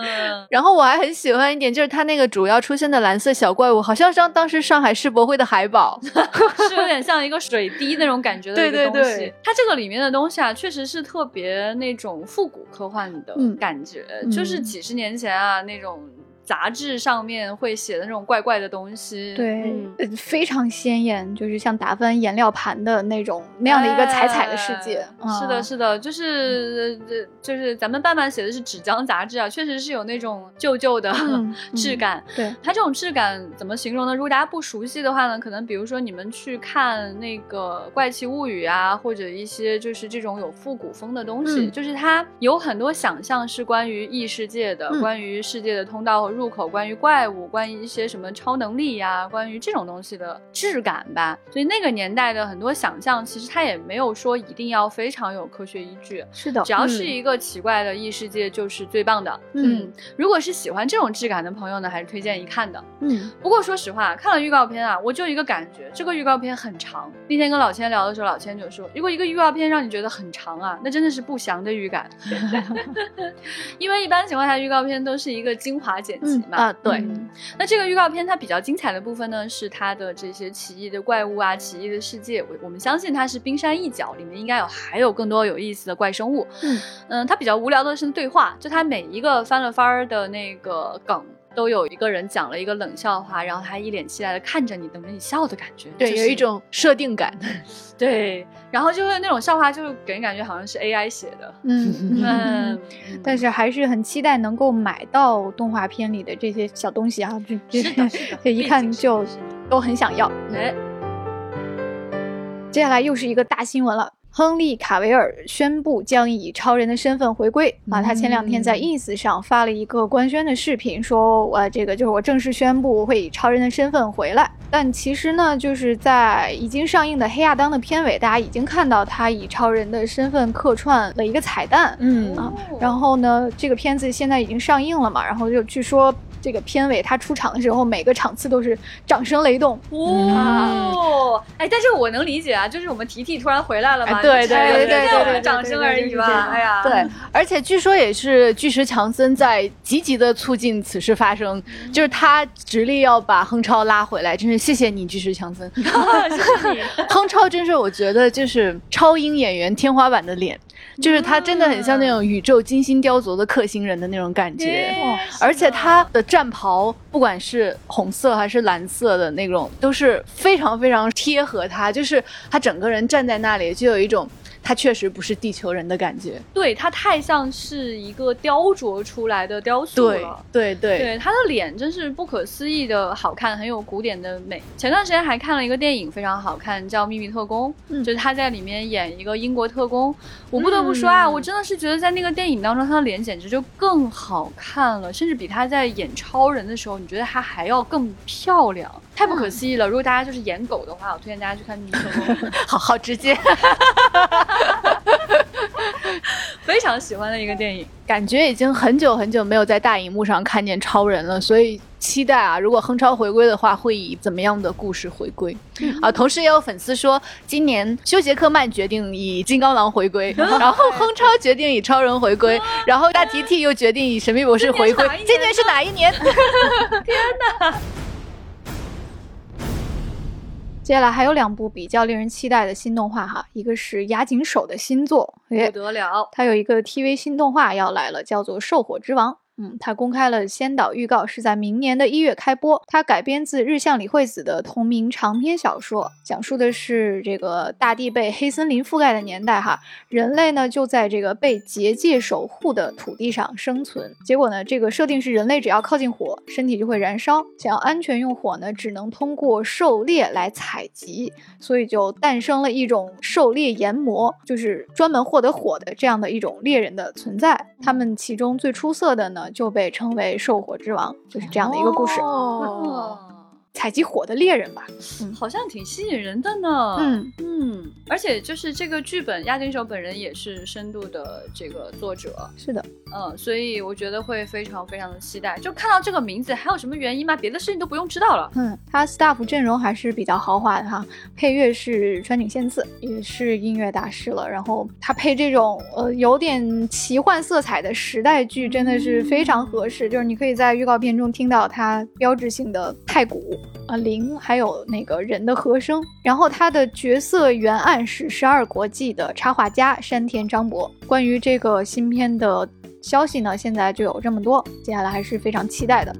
Speaker 3: 然后我还很喜欢一点，就是它那个主要出现的蓝色小怪物，好像像当时上海世博会的海宝，
Speaker 2: 是有点像一个水滴那种感觉的一个东西。它这个里面的东西啊，确实是特别那种复古科幻的感觉，就是几十年前啊那种。杂志上面会写的那种怪怪的东西，
Speaker 1: 对，非常鲜艳，就是像打翻颜料盘的那种那样的一个彩彩的世界。
Speaker 2: 是的，是的，就是就是咱们半半写的是纸浆杂志啊，确实是有那种旧旧的 质感。
Speaker 1: 对，
Speaker 2: 它这种质感怎么形容呢？如果大家不熟悉的话呢，可能比如说你们去看那个《怪奇物语》啊，或者一些就是这种有复古风的东西，就是它有很多想象是关于异世界的，关于世界的通道和。入口关于怪物，关于一些什么超能力呀，关于这种东西的质感吧。所以那个年代的很多想象，其实它也没有说一定要非常有科学依据。
Speaker 1: 是的，
Speaker 2: 只要是一个奇怪的异世界就是最棒的。嗯，如果是喜欢这种质感的朋友呢，还是推荐一看的。
Speaker 1: 嗯，
Speaker 2: 不过说实话，看了预告片啊，我就一个感觉，这个预告片很长。那天跟老千聊的时候，老千就说，如果一个预告片让你觉得很长啊，那真的是不祥的预感。因为一般情况下，预告片都是一个精华剪。
Speaker 3: 啊，对，
Speaker 2: 那这个预告片它比较精彩的部分呢，是它的这些奇异的怪物啊，奇异的世界。我我们相信它是冰山一角，里面应该有还有更多有意思的怪生物。
Speaker 1: 嗯
Speaker 2: 嗯，它比较无聊的是对话，就它每一个翻了番儿的那个梗。都有一个人讲了一个冷笑话，然后他一脸期待的看着你，等着你笑的感觉，
Speaker 3: 对，有一种设定感，
Speaker 2: 对，然后就是那种笑话，就是给人感觉好像是 AI 写的，
Speaker 1: 嗯嗯，但是还是很期待能够买到动画片里的这些小东西啊，
Speaker 2: 这这
Speaker 1: 这一看就都很想要。
Speaker 2: 哎，
Speaker 1: 接下来又是一个大新闻了。亨利·卡维尔宣布将以超人的身份回归啊！他前两天在 ins 上发了一个官宣的视频，说我这个就是我正式宣布会以超人的身份回来。但其实呢，就是在已经上映的《黑亚当》的片尾，大家已经看到他以超人的身份客串了一个彩蛋，
Speaker 3: 嗯
Speaker 1: 啊，然后呢，这个片子现在已经上映了嘛，然后就据说。这个片尾他出场的时候，每个场次都是掌声雷动
Speaker 2: 哇！哎，但是我能理解啊，就是我们提提突然回来了嘛，
Speaker 1: 对对对对
Speaker 2: 对，掌声而已吧。哎呀，
Speaker 3: 对，而且据说也是巨石强森在积极的促进此事发生，就是他直立要把亨超拉回来，真是谢谢你，巨石强森。
Speaker 2: 谢谢你，
Speaker 3: 亨超真是我觉得就是超英演员天花板的脸。就是他真的很像那种宇宙精心雕琢的克星人的那种感觉，而且他的战袍不管是红色还是蓝色的那种，都是非常非常贴合他，就是他整个人站在那里就有一种。他确实不是地球人的感觉，
Speaker 2: 对他太像是一个雕琢出来的雕塑
Speaker 3: 了。对对
Speaker 2: 对，他的脸真是不可思议的好看，很有古典的美。前段时间还看了一个电影，非常好看，叫《秘密特工》，就是他在里面演一个英国特工。我不得不说啊，我真的是觉得在那个电影当中，他的脸简直就更好看了，甚至比他在演超人的时候，你觉得他还要更漂亮。太不可思议了！如果大家就是演狗的话，我推荐大家去看《秘密特工》，
Speaker 3: 好好直接，
Speaker 2: 非常喜欢的一个电影。
Speaker 3: 感觉已经很久很久没有在大荧幕上看见超人了，所以期待啊！如果亨超回归的话，会以怎么样的故事回归？啊，同时也有粉丝说，今年休杰克曼决定以金刚狼回归，然后亨超决定以超人回归，然后大提提又决定以神秘博士回归。今年是哪一年？
Speaker 2: 天哪！
Speaker 1: 接下来还有两部比较令人期待的新动画哈，一个是押井守的新作，
Speaker 2: 不得了，
Speaker 1: 它有一个 TV 新动画要来了，叫做《兽火之王》嗯，他公开了先导预告，是在明年的一月开播。它改编自日向李惠子的同名长篇小说，讲述的是这个大地被黑森林覆盖的年代，哈，人类呢就在这个被结界守护的土地上生存。结果呢，这个设定是人类只要靠近火，身体就会燃烧。想要安全用火呢，只能通过狩猎来采集，所以就诞生了一种狩猎研磨，就是专门获得火的这样的一种猎人的存在。他们其中最出色的呢，就被称为兽火之王，就是这样的一个故事。采集火的猎人吧，嗯
Speaker 2: 好像挺吸引人的呢。
Speaker 1: 嗯
Speaker 2: 嗯，而且就是这个剧本，押井守本人也是深度的这个作者，
Speaker 1: 是的，
Speaker 2: 嗯，所以我觉得会非常非常的期待。就看到这个名字，还有什么原因吗？别的事情都不用知道了。
Speaker 1: 嗯，他 staff 阵容还是比较豪华的哈，配乐是川井宪次，也是音乐大师了。然后他配这种呃有点奇幻色彩的时代剧，真的是非常合适。就是你可以在预告片中听到他标志性的太鼓。啊，铃还有那个人的和声，然后他的角色原案是十二国际的插画家山田张博。关于这个新片的消息呢，现在就有这么多，接下来还是非常期待的。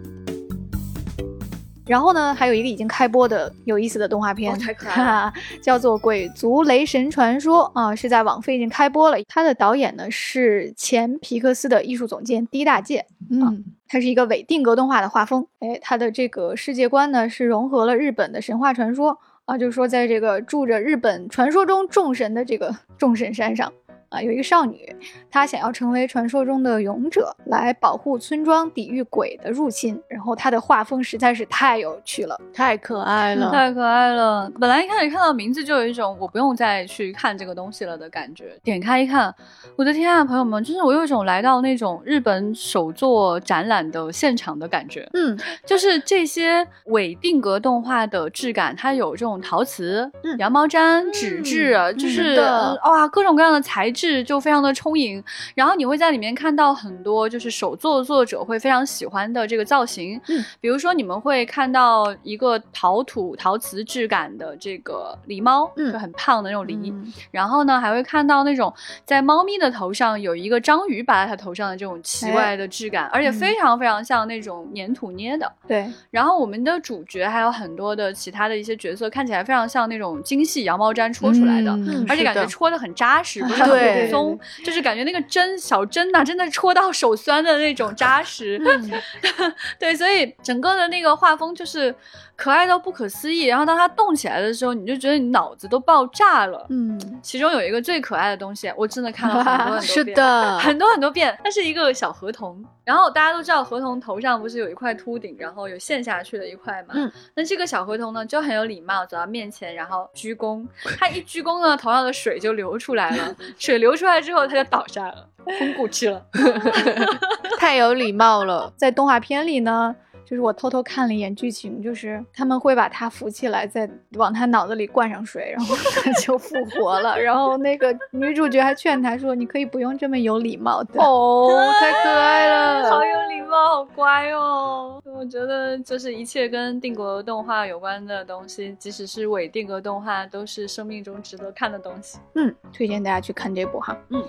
Speaker 1: 然后呢，还有一个已经开播的有意思的动画片，
Speaker 2: 太可爱了，
Speaker 1: 叫做《鬼族雷神传说》啊，是在网飞已经开播了。它的导演呢是前皮克斯的艺术总监低大介，嗯，它是一个伪定格动画的画风。哎，它的这个世界观呢是融合了日本的神话传说啊，就是说在这个住着日本传说中众神的这个众神山上。啊，有一个少女，她想要成为传说中的勇者，来保护村庄，抵御鬼的入侵。然后她的画风实在是太有趣了，
Speaker 3: 太可爱了，
Speaker 2: 太可爱了。本来一开始看到名字就有一种我不用再去看这个东西了的感觉。点开一看，我的天啊，朋友们，就是我有一种来到那种日本手作展览的现场的感觉。
Speaker 1: 嗯，
Speaker 2: 就是这些伪定格动画的质感，它有这种陶瓷、羊毛毡、纸质，就是哇，各种各样的材。质就非常的充盈，然后你会在里面看到很多就是手作作者会非常喜欢的这个造型，
Speaker 1: 嗯，
Speaker 2: 比如说你们会看到一个陶土陶瓷质感的这个狸猫，
Speaker 1: 嗯，
Speaker 2: 就很胖的那种狸，然后呢还会看到那种在猫咪的头上有一个章鱼摆在它头上的这种奇怪的质感，而且非常非常像那种粘土捏的，
Speaker 1: 对。
Speaker 2: 然后我们的主角还有很多的其他的一些角色，看起来非常像那种精细羊毛毡戳出来的，而且感觉戳的很扎实，不是 很。松，就是感觉那个针小针呐，真的戳到手酸的那种扎实。对，所以整个的那个画风就是可爱到不可思议。然后当它动起来的时候，你就觉得你脑子都爆炸了。
Speaker 1: 嗯，
Speaker 2: 其中有一个最可爱的东西，我真的看了很多很多 遍，
Speaker 3: 是的，
Speaker 2: 很多很多遍。它是一个小河童，然后大家都知道河童头上不是有一块秃顶，然后有陷下去的一块嘛。
Speaker 1: 嗯，
Speaker 2: 那这个小河童呢就很有礼貌，走到面前，然后鞠躬。他一鞠躬呢，头上的水就流出来了，水流出来之后他就倒下了，昏过去了，
Speaker 3: 太有礼貌了。
Speaker 1: 在动画片里呢。就是我偷偷看了一眼剧情，就是他们会把他扶起来，再往他脑子里灌上水，然后 他就复活了。然后那个女主角还劝他说：“你可以不用这么有礼貌的。”
Speaker 3: 哦，太可爱了，
Speaker 2: 好有礼貌，好乖哦。我觉得就是一切跟定格动画有关的东西，即使是伪定格动画，都是生命中值得看的东西。
Speaker 1: 嗯，推荐大家去看这部哈。
Speaker 2: 嗯。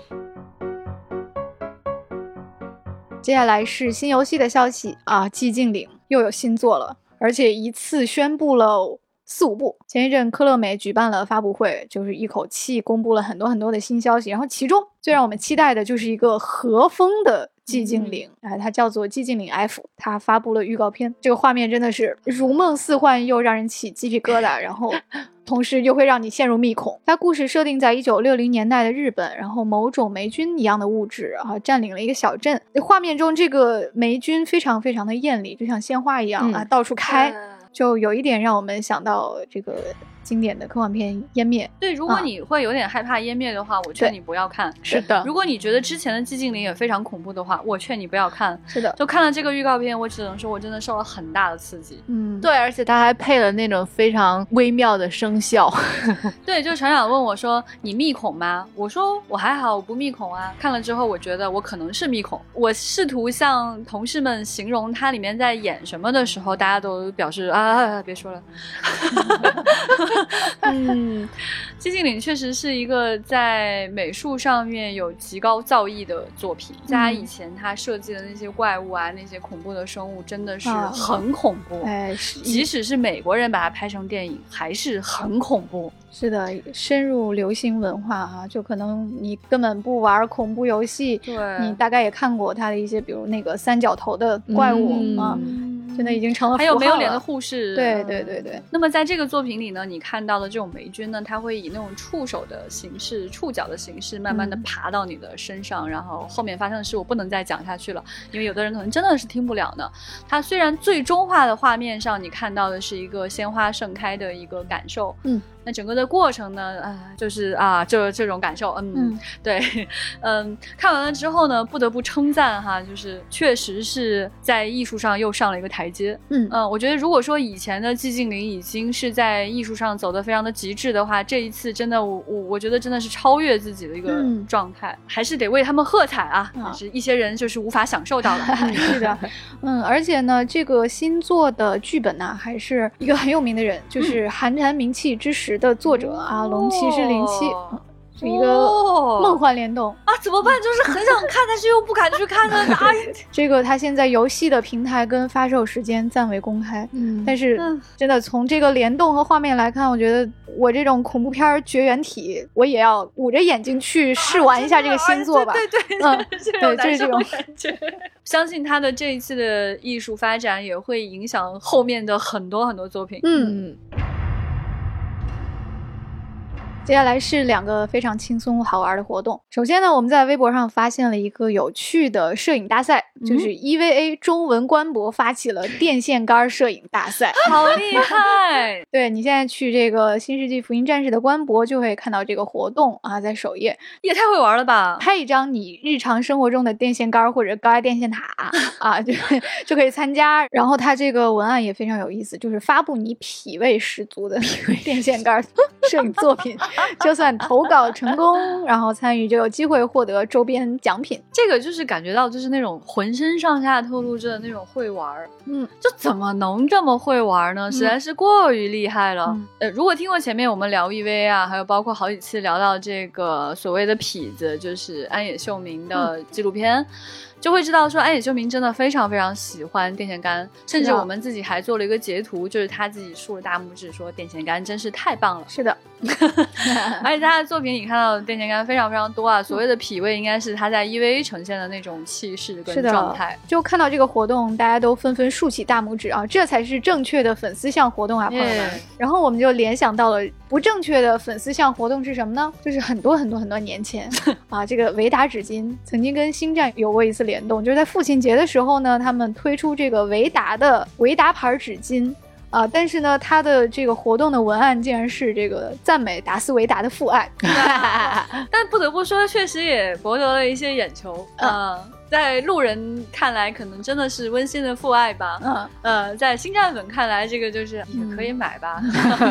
Speaker 1: 接下来是新游戏的消息啊，《寂静岭》又有新作了，而且一次宣布了四五部。前一阵科乐美举办了发布会，就是一口气公布了很多很多的新消息，然后其中最让我们期待的就是一个和风的。寂静岭，哎，它叫做寂静岭 F，它发布了预告片，这个画面真的是如梦似幻，又让人起鸡皮疙瘩，然后 同时又会让你陷入密恐。它故事设定在一九六零年代的日本，然后某种霉菌一样的物质啊占领了一个小镇，画面中这个霉菌非常非常的艳丽，就像鲜花一样啊到处开，就有一点让我们想到这个。经典的科幻片《湮灭》
Speaker 2: 对，如果你会有点害怕湮灭的话，我劝你不要看。
Speaker 3: 是的，
Speaker 2: 如果你觉得之前的寂静岭也非常恐怖的话，我劝你不要看。
Speaker 1: 是的，
Speaker 2: 就看了这个预告片，我只能说我真的受了很大的刺激。
Speaker 1: 嗯，
Speaker 3: 对，而且他还配了那种非常微妙的声效。
Speaker 2: 对，就船长问我说：“你密恐吗？”我说：“我还好，我不密恐啊。”看了之后，我觉得我可能是密恐。我试图向同事们形容它里面在演什么的时候，大家都表示啊，别说了。嗯，寂静岭确实是一个在美术上面有极高造诣的作品。在他以前，他设计的那些怪物啊，那些恐怖的生物，真的是很恐怖。
Speaker 1: 哎，
Speaker 2: 即使是美国人把它拍成电影，还是很恐怖。
Speaker 1: 是的，深入流行文化哈，就可能你根本不玩恐怖游戏，对你大概也看过他的一些，比如那个三角头的怪物啊。现在已经成了，
Speaker 2: 还有没有脸的护士？
Speaker 1: 对对对对。
Speaker 2: 那么在这个作品里呢，你看到的这种霉菌呢，它会以那种触手的形式、触角的形式，慢慢的爬到你的身上，然后后面发生的事我不能再讲下去了，因为有的人可能真的是听不了呢。它虽然最终化的画面上你看到的是一个鲜花盛开的一个感受，嗯。那整个的过程呢，啊，就是啊，就这种感受，嗯，对，嗯，看完了之后呢，不得不称赞哈，就是确实是在艺术上又上了一个台阶，嗯嗯，我觉得如果说以前的寂静岭已经是在艺术上走的非常的极致的话，这一次真的我我我觉得真的是超越自己的一个状态，还是得为他们喝彩啊，是一些人就是无法享受到了，
Speaker 1: 是的，嗯，而且呢，这个新作的剧本呢，还是一个很有名的人，就是寒蝉鸣泣之时。的作者啊，龙骑士零七，是一个梦幻联动
Speaker 2: 啊！怎么办？就是很想看，但是又不敢去看的。啊，
Speaker 1: 这个他现在游戏的平台跟发售时间暂未公开。嗯，但是真的从这个联动和画面来看，我觉得我这种恐怖片绝缘体，我也要捂着眼睛去试玩一下这个新作吧。
Speaker 2: 对对对，
Speaker 1: 嗯，对，就是这种
Speaker 2: 感觉。相信他的这一次的艺术发展也会影响后面的很多很多作品。
Speaker 1: 嗯。接下来是两个非常轻松好玩的活动。首先呢，我们在微博上发现了一个有趣的摄影大赛，就是 EVA 中文官博发起了电线杆摄影大赛，
Speaker 2: 好厉害！
Speaker 1: 对你现在去这个新世纪福音战士的官博，就会看到这个活动啊，在首页。
Speaker 2: 也太会玩了吧！
Speaker 1: 拍一张你日常生活中的电线杆或者高压电线塔啊，就 就可以参加。然后它这个文案也非常有意思，就是发布你脾胃十足的电线杆摄影作品。就算投稿成功，然后参与就有机会获得周边奖品。
Speaker 2: 这个就是感觉到就是那种浑身上下透露着那种会玩儿，嗯，就怎么能这么会玩呢？实在是过于厉害了。呃，如果听过前面我们聊 EV 啊，还有包括好几次聊到这个所谓的痞子，就是安野秀明的纪录片。就会知道说安野秀明真的非常非常喜欢电线杆，甚至我们自己还做了一个截图，就是他自己竖了大拇指说电线杆真是太棒了。
Speaker 1: 是的，
Speaker 2: 而且他的作品里看到的电线杆非常非常多啊。所谓的痞味应该是他在 EVA 呈现的那种气势跟状态。
Speaker 1: 就看到这个活动，大家都纷纷竖起大拇指啊，这才是正确的粉丝向活动啊，朋友们。然后我们就联想到了不正确的粉丝向活动是什么呢？就是很多很多很多年前 啊，这个维达纸巾曾经跟星战有过一次。联动就是在父亲节的时候呢，他们推出这个维达的维达牌纸巾啊，但是呢，它的这个活动的文案竟然是这个赞美达斯维达的父爱，
Speaker 2: 但不得不说，确实也博得了一些眼球啊。在路人看来，可能真的是温馨的父爱吧。嗯，呃，在星战粉看来，这个就是也可以买吧。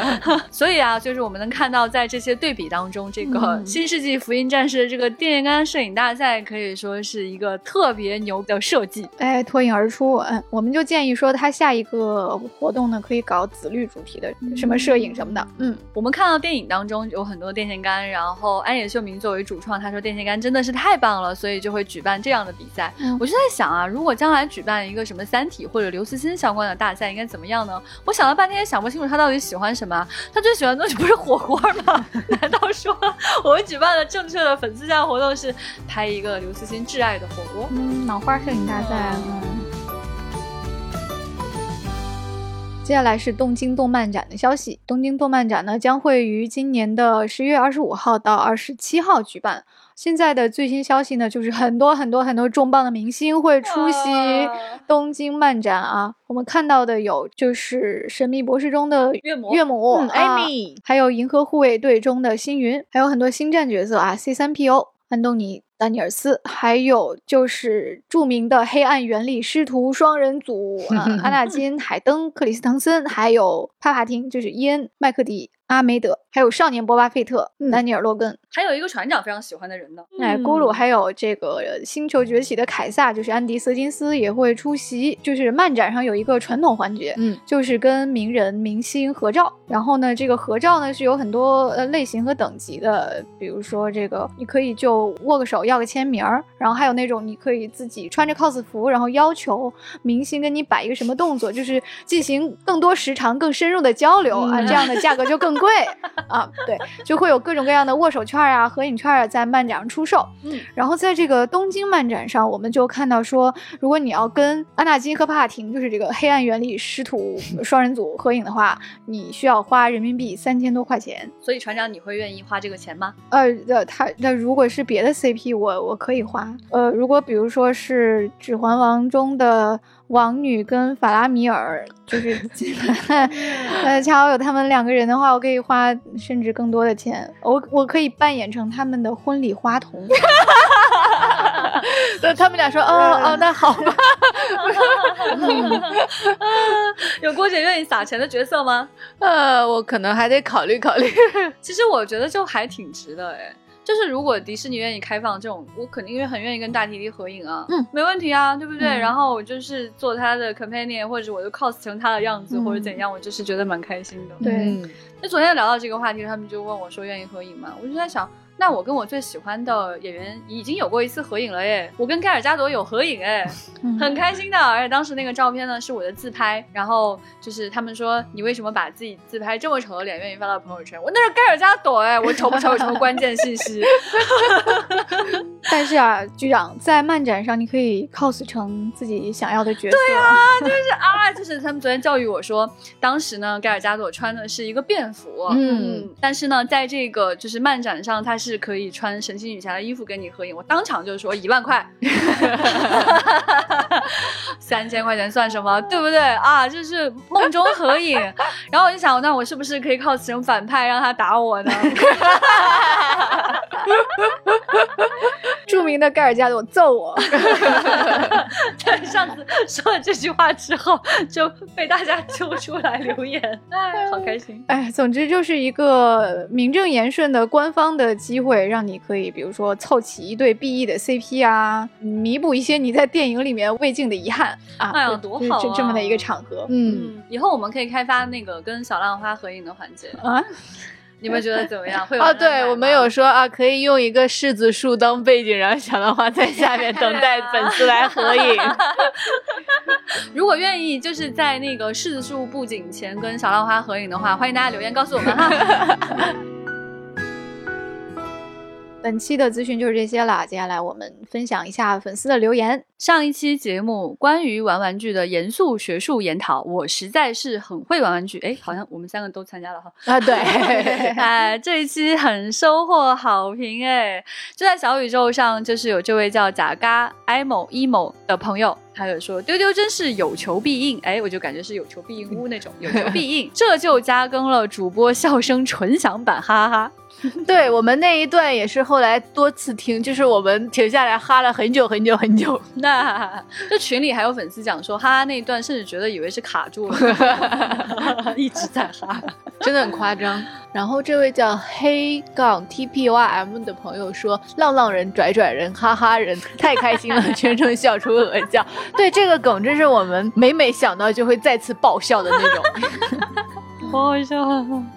Speaker 2: 所以啊，就是我们能看到，在这些对比当中，这个新世纪福音战士的这个电线杆摄影大赛，可以说是一个特别牛的设计。
Speaker 1: 哎，脱颖而出。嗯，我们就建议说，他下一个活动呢，可以搞紫绿主题的，什么摄影什么的。
Speaker 2: 嗯，我们看到电影当中有很多电线杆，然后安野秀明作为主创，他说电线杆真的是太棒了，所以就会举办这样的比。赛，我就在想啊，如果将来举办一个什么《三体》或者刘慈欣相关的大赛，应该怎么样呢？我想了半天也想不清楚他到底喜欢什么。他最喜欢的东西不是火锅吗？难道说我们举办的正确的粉丝赛活动是拍一个刘慈欣挚爱的火锅？
Speaker 1: 嗯，脑花摄影大赛。接下来是东京动漫展的消息。东京动漫展呢将会于今年的十一月二十五号到二十七号举办。现在的最新消息呢，就是很多很多很多重磅的明星会出席东京漫展啊。我们看到的有就是《神秘博士》中的
Speaker 2: 岳母
Speaker 1: 岳母
Speaker 2: 艾米，
Speaker 1: 还有《银河护卫队》中的星云，还有很多星战角色啊，C 三 PO 安东尼。丹尼尔斯，还有就是著名的黑暗原理师徒双人组，啊，阿纳金、海登、克里斯滕森，还有帕帕汀，就是伊恩·麦克迪，阿梅德，还有少年波巴费特、丹尼尔洛根，
Speaker 2: 还有一个船长非常喜欢的人呢。
Speaker 1: 哎，咕噜，还有这个星球崛起的凯撒，就是安迪·瑟金斯也会出席。就是漫展上有一个传统环节，嗯，就是跟名人、明星合照。然后呢，这个合照呢是有很多呃类型和等级的，比如说这个你可以就握个手要个签名儿，然后还有那种你可以自己穿着 cos 服，然后要求明星跟你摆一个什么动作，就是进行更多时长、更深入的交流啊，这样的价格就更贵啊。对，就会有各种各样的握手券啊、合影券啊在漫展上出售。嗯，然后在这个东京漫展上，我们就看到说，如果你要跟安纳金和帕帕廷，就是这个黑暗原理师徒 双人组合影的话，你需要花人民币三千多块钱。
Speaker 2: 所以船长，你会愿意花这个钱吗？
Speaker 1: 呃，他那如果是别的 CP，我我可以花。呃，如果比如说是《指环王》中的。王女跟法拉米尔，就是呃，恰好有他们两个人的话，我可以花甚至更多的钱，我我可以扮演成他们的婚礼花童。
Speaker 3: 对，他们俩说，哦哦，那好吧。
Speaker 2: 有郭姐愿意撒钱的角色吗？
Speaker 3: 呃，我可能还得考虑考虑。
Speaker 2: 其实我觉得就还挺值的，哎。就是如果迪士尼愿意开放这种，我肯定因为很愿意跟大提提合影啊，嗯，没问题啊，对不对？然后我就是做他的 companion，或者我就 cos 成他的样子，或者怎样，我就是觉得蛮开心的。
Speaker 1: 对，
Speaker 2: 那昨天聊到这个话题，他们就问我说愿意合影吗？我就在想。那我跟我最喜欢的演员已经有过一次合影了耶，我跟盖尔加朵有合影哎，很开心的。而且当时那个照片呢是我的自拍，然后就是他们说你为什么把自己自拍这么丑的脸愿意发到朋友圈？我那是盖尔加朵哎，我丑不丑有什么关键信息？
Speaker 1: 但是啊，局长在漫展上你可以 cos 成自己想要的角色。
Speaker 2: 对啊，就是啊，就是他们昨天教育我说，当时呢盖尔加朵穿的是一个便服，嗯，但是呢在这个就是漫展上他是。是可以穿神奇女侠的衣服跟你合影，我当场就说一万块，三千块钱算什么，对不对啊？就是梦中合影，然后我就想，那我是不是可以靠成反派让他打我呢？
Speaker 1: 著名的盖尔加朵揍我，
Speaker 2: 在上次说了这句话之后，就被大家揪出来留言，哎，好开心！
Speaker 1: 哎，总之就是一个名正言顺的官方的机会，让你可以，比如说凑齐一对 BE 的 CP 啊，弥补一些你在电影里面未尽的遗憾啊！
Speaker 2: 哎呀，多好
Speaker 1: 啊！这么的一个场合，
Speaker 2: 嗯，以后我们可以开发那个跟小浪花合影的环节啊。你们觉得怎么样？会
Speaker 3: 啊，对我们有说啊，可以用一个柿子树当背景，然后小浪花在下面 等待粉丝来合影。
Speaker 2: 如果愿意，就是在那个柿子树布景前跟小浪花合影的话，欢迎大家留言告诉我们哈。
Speaker 1: 本期的资讯就是这些了，接下来我们分享一下粉丝的留言。
Speaker 2: 上一期节目关于玩玩具的严肃学术研讨，我实在是很会玩玩具。哎，好像我们三个都参加了哈。
Speaker 1: 啊，对，
Speaker 2: 哎，这一期很收获好评哎。就在小宇宙上，就是有这位叫贾嘎艾某伊某的朋友，他就说丢丢真是有求必应。哎，我就感觉是有求必应屋那种，有求必应，这就加更了主播笑声纯享版，哈哈哈。
Speaker 3: 对我们那一段也是后来多次听，就是我们停下来哈了很久很久很久。
Speaker 2: 那这群里还有粉丝讲说，哈哈那一段甚至觉得以为是卡住了，一直在哈，
Speaker 3: 真的很夸张。然后这位叫黑杠 T P Y M 的朋友说，浪浪人拽拽人哈哈人太开心了，全程笑出鹅叫。对这个梗，真是我们每每想到就会再次爆笑的那种。
Speaker 2: 好好笑！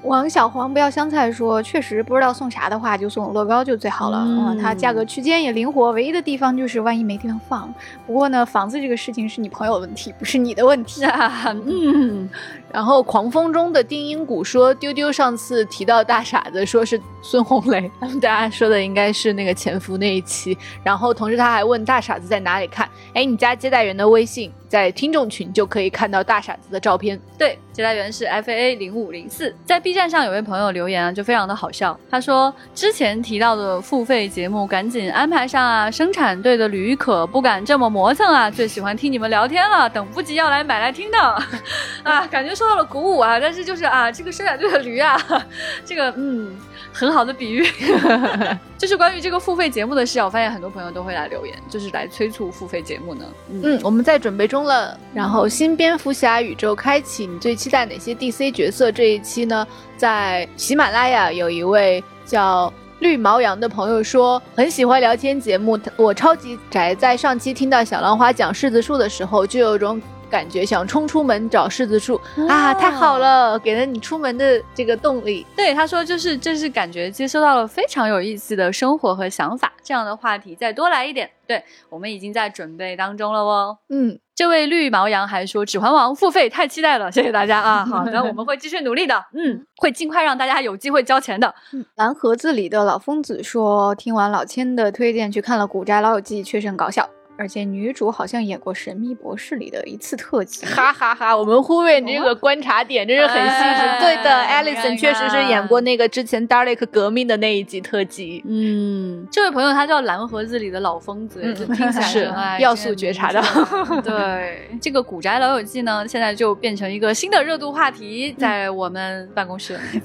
Speaker 1: 王小黄不要香菜说，确实不知道送啥的话，就送乐高就最好了。嗯，它价格区间也灵活，唯一的地方就是万一没地方放。不过呢，房子这个事情是你朋友的问题，不是你的问题啊。
Speaker 3: 嗯。然后狂风中的丁音谷说，丢丢上次提到大傻子，说是孙红雷，大家说的应该是那个潜伏那一期。然后同时他还问大傻子在哪里看？哎，你加接待员的微信。在听众群就可以看到大傻子的照片。
Speaker 2: 对，接待员是 F A 零五零四。在 B 站上有位朋友留言啊，就非常的好笑。他说之前提到的付费节目赶紧安排上啊，生产队的驴可不敢这么磨蹭啊，最喜欢听你们聊天了，等不及要来买来听的 啊，感觉受到了鼓舞啊。但是就是啊，这个生产队的驴啊，这个嗯。很好的比喻。就是关于这个付费节目的事，我发现很多朋友都会来留言，就是来催促付费节目呢。
Speaker 3: 嗯，我们在准备中了。然后新蝙蝠侠宇宙开启，你最期待哪些 DC 角色？这一期呢，在喜马拉雅有一位叫绿毛羊的朋友说很喜欢聊天节目，我超级宅，在上期听到小浪花讲柿子树的时候，就有种。感觉想冲出门找柿子树啊！太好了，给了你出门的这个动力。
Speaker 2: 对，他说就是就是感觉接收到了非常有意思的生活和想法，这样的话题再多来一点。对我们已经在准备当中了哦。
Speaker 3: 嗯，
Speaker 2: 这位绿毛羊还说《指环王》付费太期待了，谢谢大家啊！好的，我们会继续努力的。嗯，会尽快让大家有机会交钱的。
Speaker 1: 嗯蓝盒子里的老疯子说，听完老千的推荐去看了《古宅老友记》，确实很搞笑。而且女主好像演过《神秘博士》里的一次特辑，
Speaker 3: 哈哈哈！我们忽略你这个观察点，真是很细致。对的，Alison 确实是演过那个之前 Dalek 革命的那一集特辑。
Speaker 2: 嗯，这位朋友他叫蓝盒子里的老疯子，听起来
Speaker 3: 是要素觉察的。
Speaker 2: 对，这个《古宅老友记》呢，现在就变成一个新的热度话题，在我们办公室。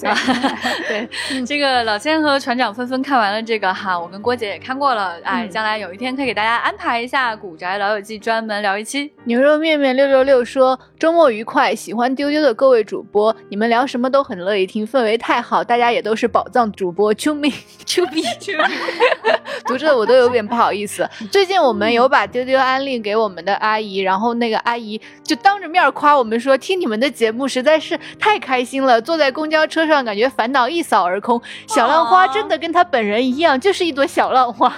Speaker 2: 对，这个老千和船长纷纷看完了这个哈，我跟郭姐也看过了。哎，将来有一天可以给大家安排一下。古宅老友记专门聊一期。
Speaker 3: 牛肉面面六六六说周末愉快，喜欢丢丢的各位主播，你们聊什么都很乐意听，氛围太好，大家也都是宝藏主播，救命
Speaker 2: 救命救命！
Speaker 3: 读着我都有点不好意思。最近我们有把丢丢安利给我们的阿姨，然后那个阿姨就当着面夸我们说，听你们的节目实在是太开心了，坐在公交车上感觉烦恼一扫而空。小浪花真的跟她本人一样，就是一朵小浪花。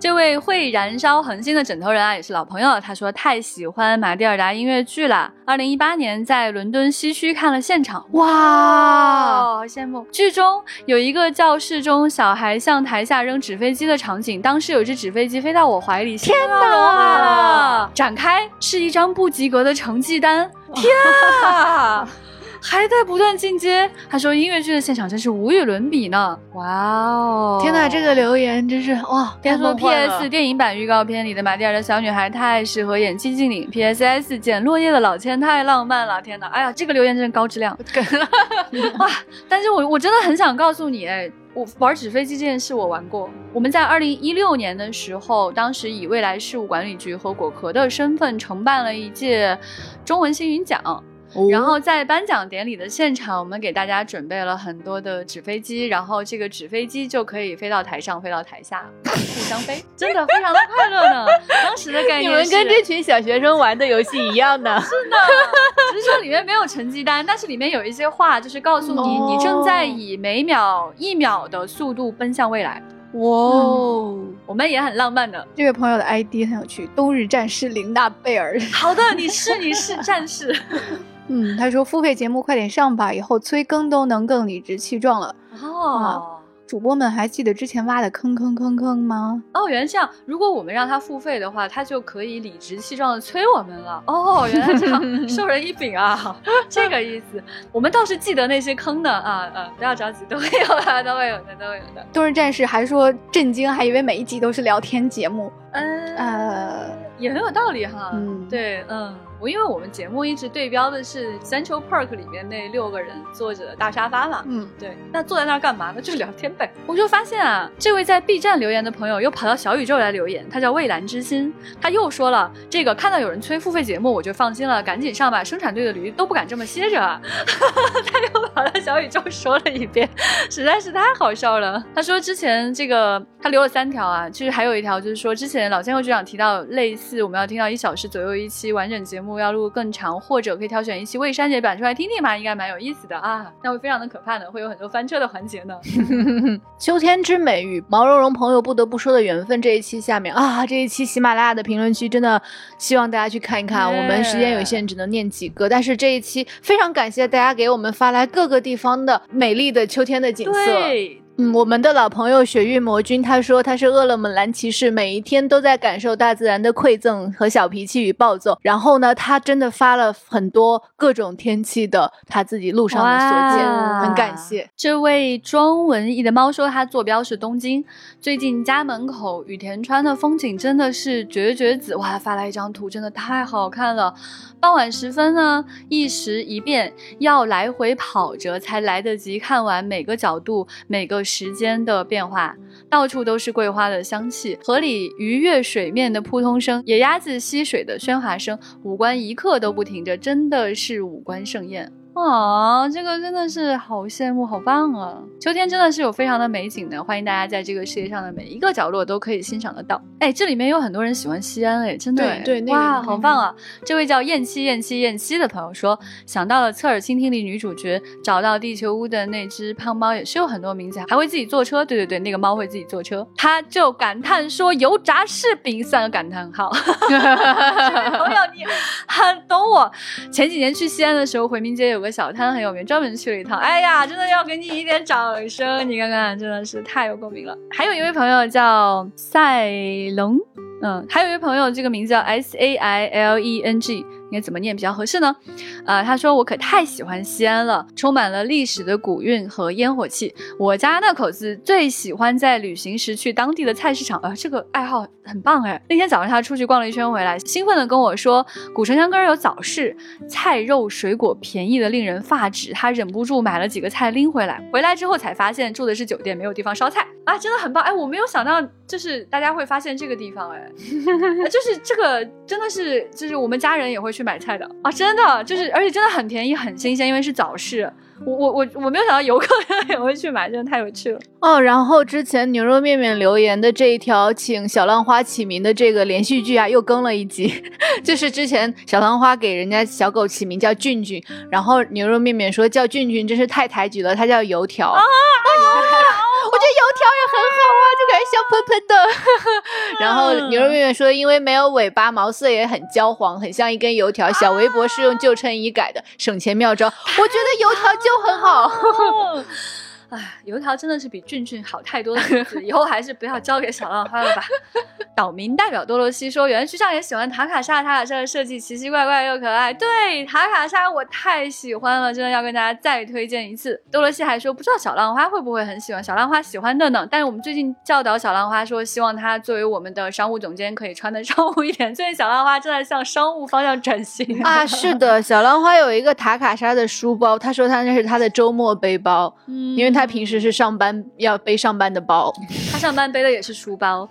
Speaker 2: 这位会燃烧恒星的枕头人啊，也是老朋友。他说太喜欢马蒂尔达音乐剧了。二零一八年在伦敦西区看了现场，
Speaker 3: 哇，
Speaker 2: 好羡慕！剧中有一个教室中小孩向台下扔纸飞机的场景，当时有只纸飞机飞到我怀里，
Speaker 3: 天
Speaker 2: 哪！展开是一张不及格的成绩单，天啊！还在不断进阶，他说音乐剧的现场真是无与伦比呢！哇哦，
Speaker 3: 天哪，这个留言真是哇！
Speaker 2: 他说 P.S. 电影版预告片里的马蒂尔的小女孩太适合演寂静岭。P.S.S. 捡落叶的老千太浪漫了！天哪，哎呀，这个留言真是高质量。哇！但是我我真的很想告诉你，哎，我玩纸飞机这件事我玩过。我们在二零一六年的时候，当时以未来事务管理局和果壳的身份承办了一届中文星云奖。然后在颁奖典礼的现场，我们给大家准备了很多的纸飞机，然后这个纸飞机就可以飞到台上，飞到台下，互相飞，真的非常的快乐呢。当时的概念，
Speaker 3: 你们跟这群小学生玩的游戏一样的，
Speaker 2: 是的。只是说里面没有成绩单，但是里面有一些话，就是告诉你你正在以每秒一秒的速度奔向未来。
Speaker 3: 哇，
Speaker 2: 我们也很浪漫的。
Speaker 1: 这位朋友的 ID 很有趣，冬日战士琳娜贝尔。
Speaker 2: 好的，你是你是战士。
Speaker 1: 嗯，他说付费节目快点上吧，以后催更都能更理直气壮了。
Speaker 2: 哦。
Speaker 1: 主播们还记得之前挖的坑坑坑坑吗？
Speaker 2: 哦，原来这样。如果我们让他付费的话，他就可以理直气壮的催我们了。哦，原来这样，授人以柄啊，这个意思。我们倒是记得那些坑的啊啊，不要着急，都会有的，都会有的，都会有的。
Speaker 1: 冬日战士还说震惊，还以为每一集都是聊天节目。
Speaker 2: 嗯呃，也很有道理哈。嗯，对，嗯。我因为我们节目一直对标的是 Central Park 里面那六个人坐着大沙发嘛，嗯，对，那坐在那儿干嘛呢？就聊天呗。我就发现啊，这位在 B 站留言的朋友又跑到小宇宙来留言，他叫蔚蓝之心，他又说了这个看到有人催付费节目，我就放心了，赶紧上吧，生产队的驴都不敢这么歇着啊。他又跑到小宇宙说了一遍，实在是太好笑了。他说之前这个他留了三条啊，其实还有一条就是说之前老监会局长提到类似我们要听到一小时左右一期完整节目。目要录更长，或者可以挑选一期未删节版出来听听吧，应该蛮有意思的啊。那会非常的可怕的，会有很多翻车的环节呢。
Speaker 3: 秋天之美与毛茸茸朋友不得不说的缘分这一期下面啊，这一期喜马拉雅的评论区真的希望大家去看一看。我们时间有限，只能念几个，但是这一期非常感谢大家给我们发来各个地方的美丽的秋天的景色。嗯，我们的老朋友雪域魔君，他说他是饿了么蓝骑士，每一天都在感受大自然的馈赠和小脾气与暴躁。然后呢，他真的发了很多各种天气的他自己路上的所见，感谢
Speaker 2: 这位庄文艺的猫说它坐标是东京，最近家门口羽田川的风景真的是绝绝子哇！发来一张图，真的太好看了。傍晚时分呢，一时一变，要来回跑着才来得及看完每个角度、每个时间的变化。到处都是桂花的香气，河里鱼跃水面的扑通声，野鸭子嬉水的喧哗声，五官一刻都不停着，真的是五官盛宴。啊，这个真的是好羡慕，好棒啊！秋天真的是有非常的美景的，欢迎大家在这个世界上的每一个角落都可以欣赏得到。哎，这里面有很多人喜欢西安，哎，真的，
Speaker 1: 对，
Speaker 2: 哇，好棒啊！这位叫燕七燕七燕七的朋友说，想到了侧耳倾听里女主角找到地球屋的那只胖猫，也是有很多名字，还会自己坐车。对对对，那个猫会自己坐车。他就感叹说，油炸柿饼三个感叹号。朋友，你很懂我。前几年去西安的时候，回民街有个。小摊很有名，专门去了一趟。哎呀，真的要给你一点掌声！你看看，真的是太有共鸣了。还有一位朋友叫赛龙，嗯，还有一位朋友，这个名字叫 S A I L E N G。应该怎么念比较合适呢？呃，他说我可太喜欢西安了，充满了历史的古韵和烟火气。我家那口子最喜欢在旅行时去当地的菜市场，呃，这个爱好很棒哎。那天早上他出去逛了一圈回来，兴奋的跟我说，古城墙根有早市，菜肉水果便宜的令人发指。他忍不住买了几个菜拎回来，回来之后才发现住的是酒店，没有地方烧菜啊，真的很棒哎！我没有想到，就是大家会发现这个地方哎，就是这个真的是，就是我们家人也会。去买菜的啊，真的就是，而且真的很便宜，很新鲜，因为是早市。我我我我没有想到游客 也会去买，真的太有趣了
Speaker 3: 哦。然后之前牛肉面面留言的这一条请小浪花起名的这个连续剧啊，又更了一集，就是之前小浪花给人家小狗起名叫俊俊，然后牛肉面面说叫俊俊真是太抬举了，他叫油条啊，我觉得油条也很好啊，就感觉香喷喷的。然后牛肉面面说因为没有尾巴，毛色也很焦黄，很像一根油条。小围脖是用旧衬衣改的，省钱妙招。我觉得油条。就很好。
Speaker 2: 哎，油条真的是比俊俊好太多的名字，以后还是不要交给小浪花了吧。岛民代表多罗西说，园区上也喜欢塔卡莎，塔卡莎的设计奇奇怪怪又可爱。对，塔卡莎我太喜欢了，真的要跟大家再推荐一次。多罗西还说，不知道小浪花会不会很喜欢，小浪花喜欢的呢。但是我们最近教导小浪花说，希望他作为我们的商务总监可以穿的 商务一点。最近小浪花正在向商务方向转型
Speaker 3: 啊。是的，小浪花有一个塔卡莎的书包，他说他那是他的周末背包，嗯因为。他平时是上班要背上班的包，
Speaker 2: 他上班背的也是书包。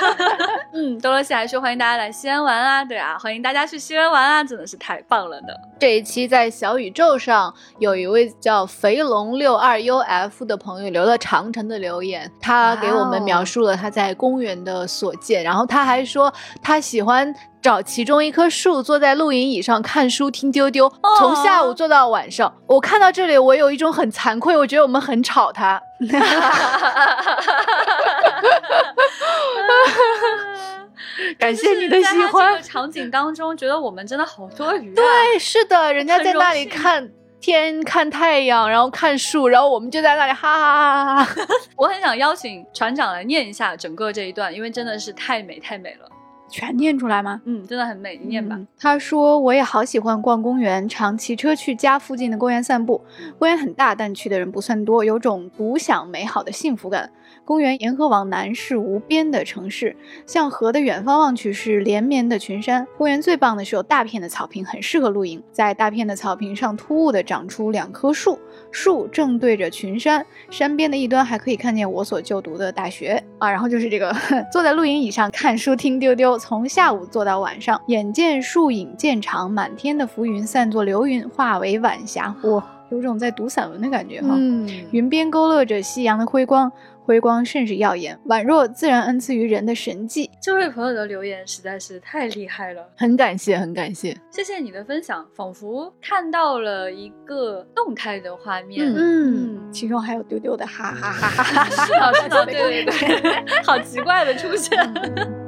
Speaker 2: 嗯，多罗西还说欢迎大家来西安玩啊，对啊，欢迎大家去西安玩啊，真的是太棒了呢。
Speaker 3: 这一期在小宇宙上有一位叫肥龙六二 UF 的朋友留了长城的留言，他给我们描述了他在公园的所见，然后他还说他喜欢。找其中一棵树，坐在露营椅上看书听丢丢，从下午坐到晚上。我看到这里，我有一种很惭愧，我觉得我们很吵他。感谢你的喜欢。
Speaker 2: 场景当中，觉得我们真的好多 余。
Speaker 3: 对，是的，人家在那里看天、看太阳，然后看树，然后我们就在那里哈哈哈哈。
Speaker 2: 我很想邀请船长来念一下整个这一段，因为真的是太美太美了。
Speaker 1: 全念出来吗？
Speaker 2: 嗯，真的很美，你念吧。
Speaker 1: 他说：“我也好喜欢逛公园，常骑车去家附近的公园散步。公园很大，但去的人不算多，有种独享美好的幸福感。”公园沿河往南是无边的城市，向河的远方望去是连绵的群山。公园最棒的是有大片的草坪，很适合露营。在大片的草坪上突兀地长出两棵树，树正对着群山，山边的一端还可以看见我所就读的大学啊。然后就是这个 坐在露营椅上看书听丢丢，从下午坐到晚上，眼见树影渐长，满天的浮云散作流云，化为晚霞。哇，有种在读散文的感觉哈。嗯，云边勾勒着夕阳的辉光。辉光甚是耀眼，宛若自然恩赐于人的神迹。
Speaker 2: 这位朋友的留言实在是太厉害了，
Speaker 3: 很感谢，很感谢，
Speaker 2: 谢谢你的分享，仿佛看到了一个动态的画面，
Speaker 1: 嗯，其中还有丢丢的哈哈哈哈哈哈，
Speaker 2: 是的，是的，对对对，好奇怪的出现。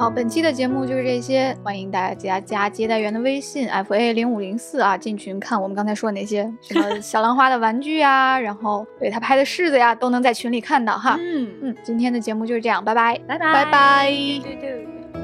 Speaker 1: 好，本期的节目就是这些，欢迎大家加接待员的微信 f a 零五零四啊，进群看我们刚才说的那些什么 小兰花的玩具呀，然后对他拍的柿子呀，都能在群里看到哈。
Speaker 2: 嗯
Speaker 1: 嗯，今天的节目就是这样，拜拜，
Speaker 2: 拜拜
Speaker 3: 拜拜。
Speaker 2: 嘟嘟